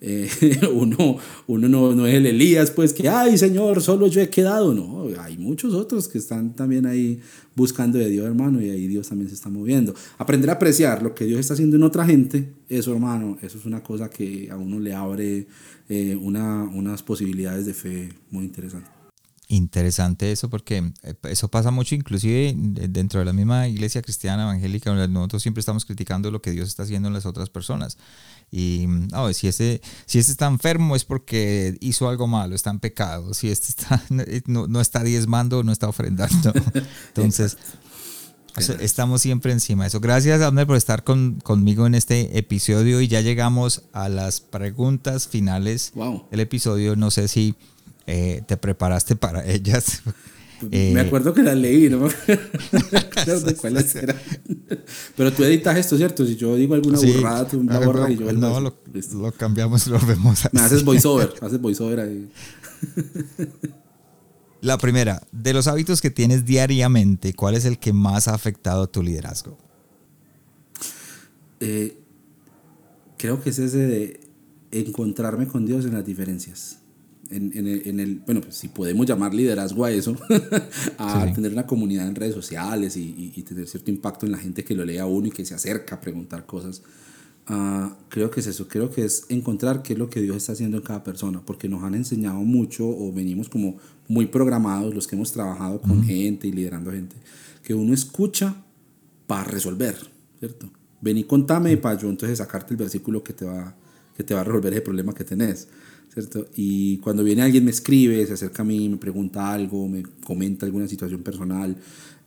Eh, <laughs> uno uno no, no, es el Elías, pues que, ay Señor, solo yo he quedado. No, hay muchos otros que están también ahí buscando de Dios, hermano, y ahí Dios también se está moviendo. Aprender a apreciar lo que Dios está haciendo en otra gente, eso, hermano, eso es una cosa que a uno le abre eh, una, unas posibilidades de fe muy interesantes. Interesante eso porque eh, eso pasa mucho inclusive dentro de la misma iglesia cristiana evangélica, nosotros siempre estamos criticando lo que Dios está haciendo en las otras personas. Y no, si ese, si este está enfermo es porque hizo algo malo, está en pecado. Si este está, <laughs> no, no está diezmando, no está ofrendando. <laughs> Entonces, estamos siempre encima de eso. Gracias, Abner, por estar con, conmigo en este episodio y ya llegamos a las preguntas finales wow. del episodio. No sé si eh, te preparaste para ellas. <laughs> me eh, acuerdo que las leí, no <laughs> <laughs> cuáles eran. Pero tú editas esto, ¿cierto? Si yo digo alguna burrada, tú la borras y yo... No, lo, lo, cambiamos y lo vemos Me haces voiceover, haces voiceover ahí. La primera, de los hábitos que tienes diariamente, ¿cuál es el que más ha afectado tu liderazgo? Eh, creo que es ese de encontrarme con Dios en las diferencias en, el, bueno, pues si podemos llamar liderazgo a eso, <laughs> a tener una comunidad en redes sociales y, tener cierto impacto en la gente que lo lea a uno y que se acerca a preguntar cosas. Ah, creo que es eso, creo que es encontrar qué es lo que Dios está haciendo en cada persona, porque nos han enseñado mucho o venimos como muy programados los que hemos trabajado con gente y liderando gente, que uno escucha para resolver, ¿cierto? Ven y contame para yo entonces sacarte el versículo que te va, que te va a resolver ese problema que tenés. ¿cierto? Y cuando viene alguien me escribe, se acerca a mí, me pregunta algo, me comenta alguna situación personal,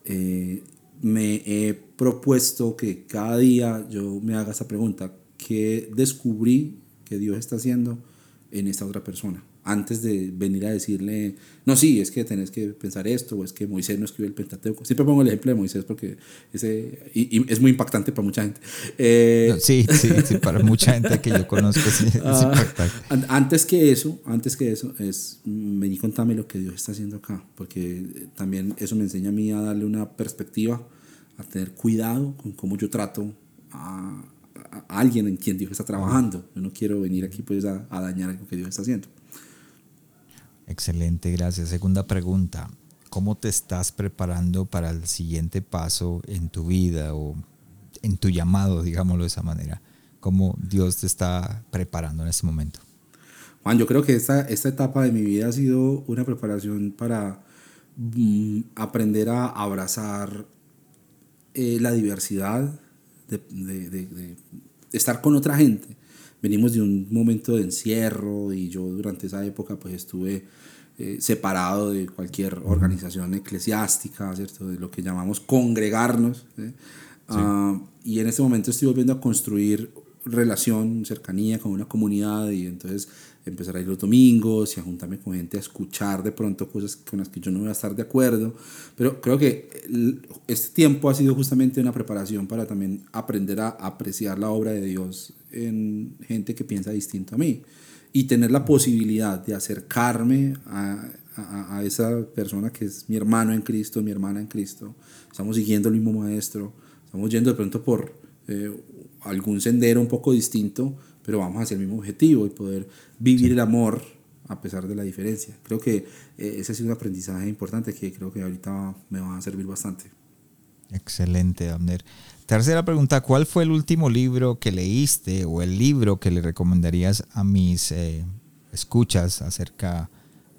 eh, me he propuesto que cada día yo me haga esa pregunta, ¿qué descubrí que Dios está haciendo en esta otra persona? Antes de venir a decirle, no, sí, es que tenés que pensar esto, o es que Moisés no escribió el Pentateuco. Siempre pongo el ejemplo de Moisés porque ese, y, es muy impactante para mucha gente. Eh, sí, sí, sí, para mucha gente que yo conozco sí, es ah, impactante. Antes que eso, antes que eso, es, vení y contame lo que Dios está haciendo acá, porque también eso me enseña a mí a darle una perspectiva, a tener cuidado con cómo yo trato a, alguien en quien Dios está trabajando. Yo no quiero venir aquí pues a, a dañar algo que Dios está haciendo. Excelente, gracias. Segunda pregunta, ¿cómo te estás preparando para el siguiente paso en tu vida o en tu llamado, digámoslo de esa manera? ¿Cómo Dios te está preparando en este momento? Juan, yo creo que esta, esta etapa de mi vida ha sido una preparación para mm, aprender a abrazar eh, la diversidad, de, de estar con otra gente venimos de un momento de encierro y yo durante esa época pues estuve eh, separado de cualquier organización eclesiástica, ¿cierto? De lo que llamamos congregarnos. Ah, y en este momento estoy volviendo a construir relación, cercanía con una comunidad y entonces empezar a ir los domingos y a juntarme con gente a escuchar de pronto cosas con las que yo no voy a estar de acuerdo. Pero creo que este tiempo ha sido justamente una preparación para también aprender a apreciar la obra de Dios en gente que piensa distinto a mí y tener la posibilidad de acercarme a, a, a, esa persona que es mi hermano en Cristo, mi hermana en Cristo. Estamos siguiendo el mismo maestro, estamos yendo de pronto por eh, algún sendero un poco distinto, pero vamos hacia el mismo objetivo y poder vivir el amor a pesar de la diferencia. Creo que eh, ese ha sido un aprendizaje importante que creo que ahorita me va a servir bastante. Excelente, Abner. Tercera pregunta, ¿cuál fue el último libro que leíste o el libro que le recomendarías a mis eh, escuchas acerca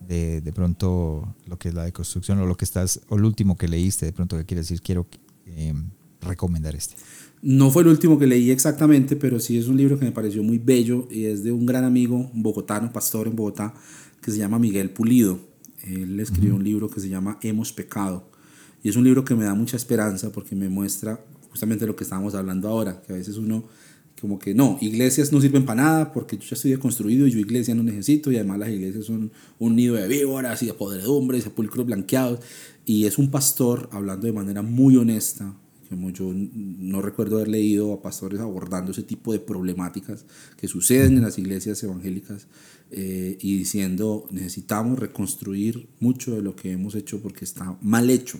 de, de pronto lo que es la deconstrucción o lo que estás, o el último que leíste, de pronto que quieres decir, quiero eh, recomendar este? No fue el último que leí exactamente, pero sí es un libro que me pareció muy bello y es de un gran amigo bogotano, pastor en Bogotá, que se llama Miguel Pulido. Él escribió un libro que se llama Hemos pecado. Y es un libro que me da mucha esperanza porque me muestra justamente lo que estábamos hablando ahora, que a veces uno como que no, iglesias no sirven para nada porque yo ya estoy deconstruido y yo iglesia no necesito y además las iglesias son un nido de víboras y de podredumbres, sepulcros blanqueados y es un pastor hablando de manera muy honesta como yo no recuerdo haber leído a pastores abordando ese tipo de problemáticas que suceden en las iglesias evangélicas eh, y diciendo necesitamos reconstruir mucho de lo que hemos hecho porque está mal hecho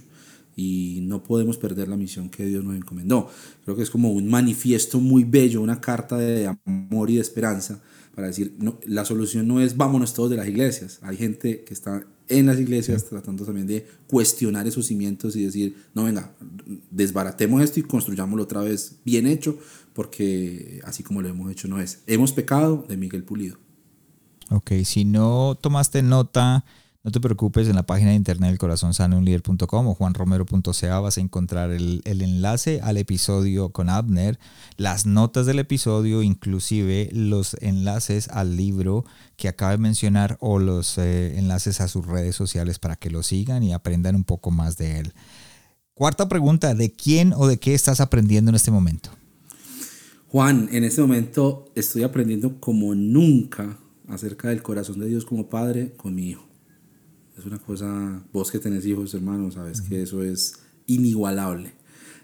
y no podemos perder la misión que Dios nos encomendó. Creo que es como un manifiesto muy bello, una carta de amor y de esperanza para decir, no, la solución no es vámonos todos de las iglesias. Hay gente que está en las iglesias tratando también de cuestionar esos cimientos y decir, no, venga, desbaratemos esto y construyámoslo otra vez bien hecho, porque así como lo hemos hecho no es. Hemos pecado de Miguel Pulido. Ok, si no tomaste nota no te preocupes, en la página de internet corazonsanounlider.com o juanromero.ca vas a encontrar el, enlace al episodio con Abner, las notas del episodio, inclusive los enlaces al libro que acaba de mencionar o los eh, enlaces a sus redes sociales para que lo sigan y aprendan un poco más de él. Cuarta pregunta, ¿de quién o de qué estás aprendiendo en este momento? Juan, en este momento estoy aprendiendo como nunca acerca del corazón de Dios como Padre con mi hijo. Es una cosa, vos que tenés hijos, hermanos, sabes que eso es inigualable.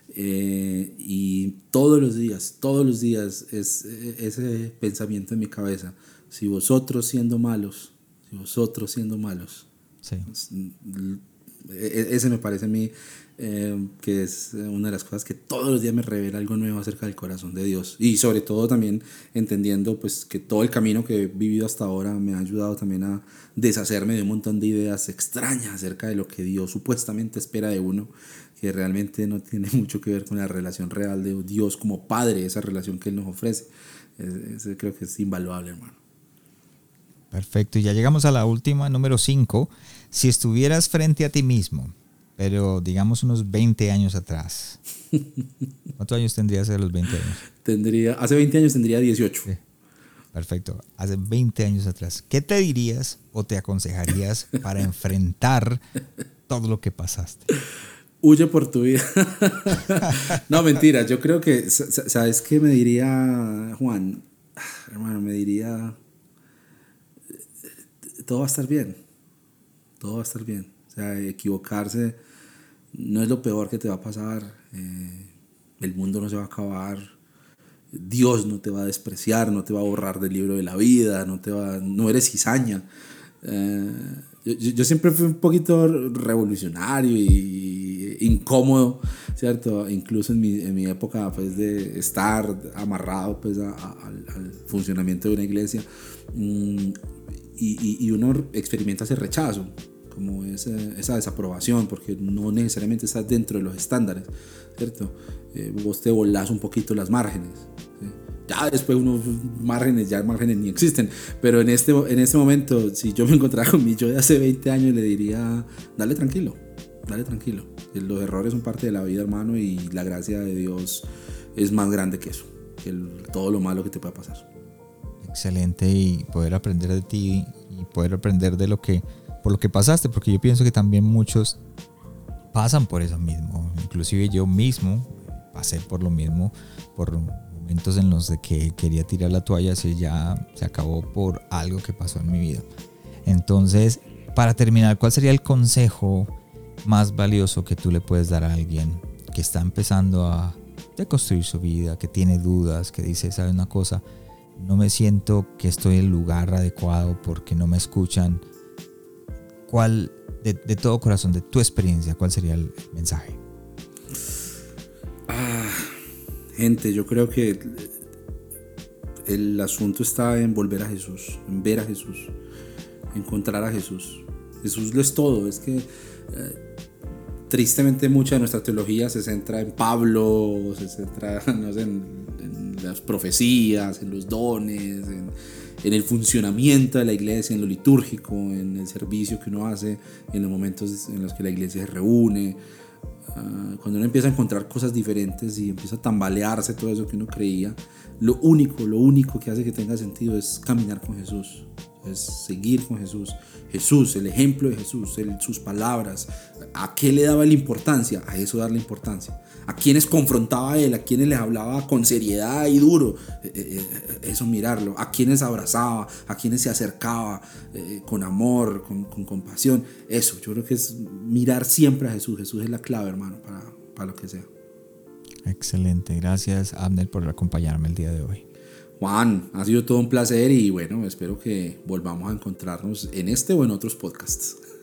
Eh, y todos los días, todos los días es ese pensamiento en mi cabeza. Si vosotros siendo malos, si vosotros siendo malos, sí. E, e, ese me parece a mí eh, que es una de las cosas que todos los días me revela algo nuevo acerca del corazón de Dios. Y sobre todo también entendiendo pues que todo el camino que he vivido hasta ahora me ha ayudado también a deshacerme de un montón de ideas extrañas acerca de lo que Dios supuestamente espera de uno, que realmente no tiene <laughs> mucho que ver con la relación real de Dios como Padre, esa relación que Él nos ofrece. Eso creo que es invaluable, hermano. Perfecto, y ya llegamos a la última, número 5. Si estuvieras frente a ti mismo, pero digamos unos 20 años atrás. <laughs> ¿Cuántos años tendrías a los 20 años? Tendría, hace 20 años tendría 18. Perfecto. Hace 20 años atrás, ¿qué te dirías o te aconsejarías para enfrentar todo lo que pasaste? Huye por tu vida. <laughs> no, mentira. Yo creo que, ¿sabes qué me diría Juan? Hermano, me diría, todo va a estar bien. Todo va a estar bien. O sea, equivocarse no es lo peor que te va a pasar. Eh, el mundo no se va a acabar. Dios no te va a despreciar, no te va a borrar del libro de la vida, no, te va, no eres cizaña. Eh, yo, siempre fui un poquito revolucionario y incómodo, ¿cierto? Incluso en mi, en mi época pues, de estar amarrado pues, al, funcionamiento de una iglesia. Mm, y, y, uno experimenta ese rechazo como esa, esa, desaprobación, porque no necesariamente estás dentro de los estándares, ¿cierto? Eh, vos te volás un poquito las márgenes. Ya después unos márgenes, ya márgenes ni existen, pero en este, en este momento, si yo me encontrara con mi yo de hace 20 años, le diría, dale tranquilo, dale tranquilo. Los errores son parte de la vida, hermano, y la gracia de Dios es más grande que eso, que todo lo malo que te pueda pasar. Excelente, y poder aprender de ti y poder aprender de lo que por lo que pasaste, porque yo pienso que también muchos pasan por eso mismo. Inclusive yo mismo pasé por lo mismo, por momentos en los que quería tirar la toalla, se ya se acabó por algo que pasó en mi vida. Entonces, para terminar, ¿cuál sería el consejo más valioso que tú le puedes dar a alguien que está empezando a construir su vida, que tiene dudas, que dice, ¿sabe una cosa? No me siento que estoy en el lugar adecuado porque no me escuchan ¿cuál, de, todo corazón, de tu experiencia, cuál sería el mensaje? Ah, gente, yo creo que el asunto está en volver a Jesús, en ver a Jesús, encontrar a Jesús. Jesús lo es todo, es que eh, tristemente mucha de nuestra teología se centra en Pablo, se centra <laughs> en, en, las profecías, en los dones, en, en el funcionamiento de la iglesia, en lo litúrgico, en el servicio que uno hace, en los momentos en los que la iglesia se reúne. Ah, cuando uno empieza a encontrar cosas diferentes y empieza a tambalearse todo eso que uno creía, lo único, lo único que hace que tenga sentido es caminar con Jesús, es seguir con Jesús. Jesús, el ejemplo de Jesús, sus palabras, ¿a qué le daba la importancia? A eso darle importancia a quienes confrontaba él, a quienes les hablaba con seriedad y duro, eh, eh, eh, eso mirarlo, a quienes abrazaba, a quienes se acercaba con amor, con, compasión, eso, yo creo que es mirar siempre a Jesús, Jesús es la clave hermano para, para lo que sea. Excelente, gracias Abner por acompañarme el día de hoy. Juan, ha sido todo un placer y bueno, espero que volvamos a encontrarnos en este o en otros podcasts.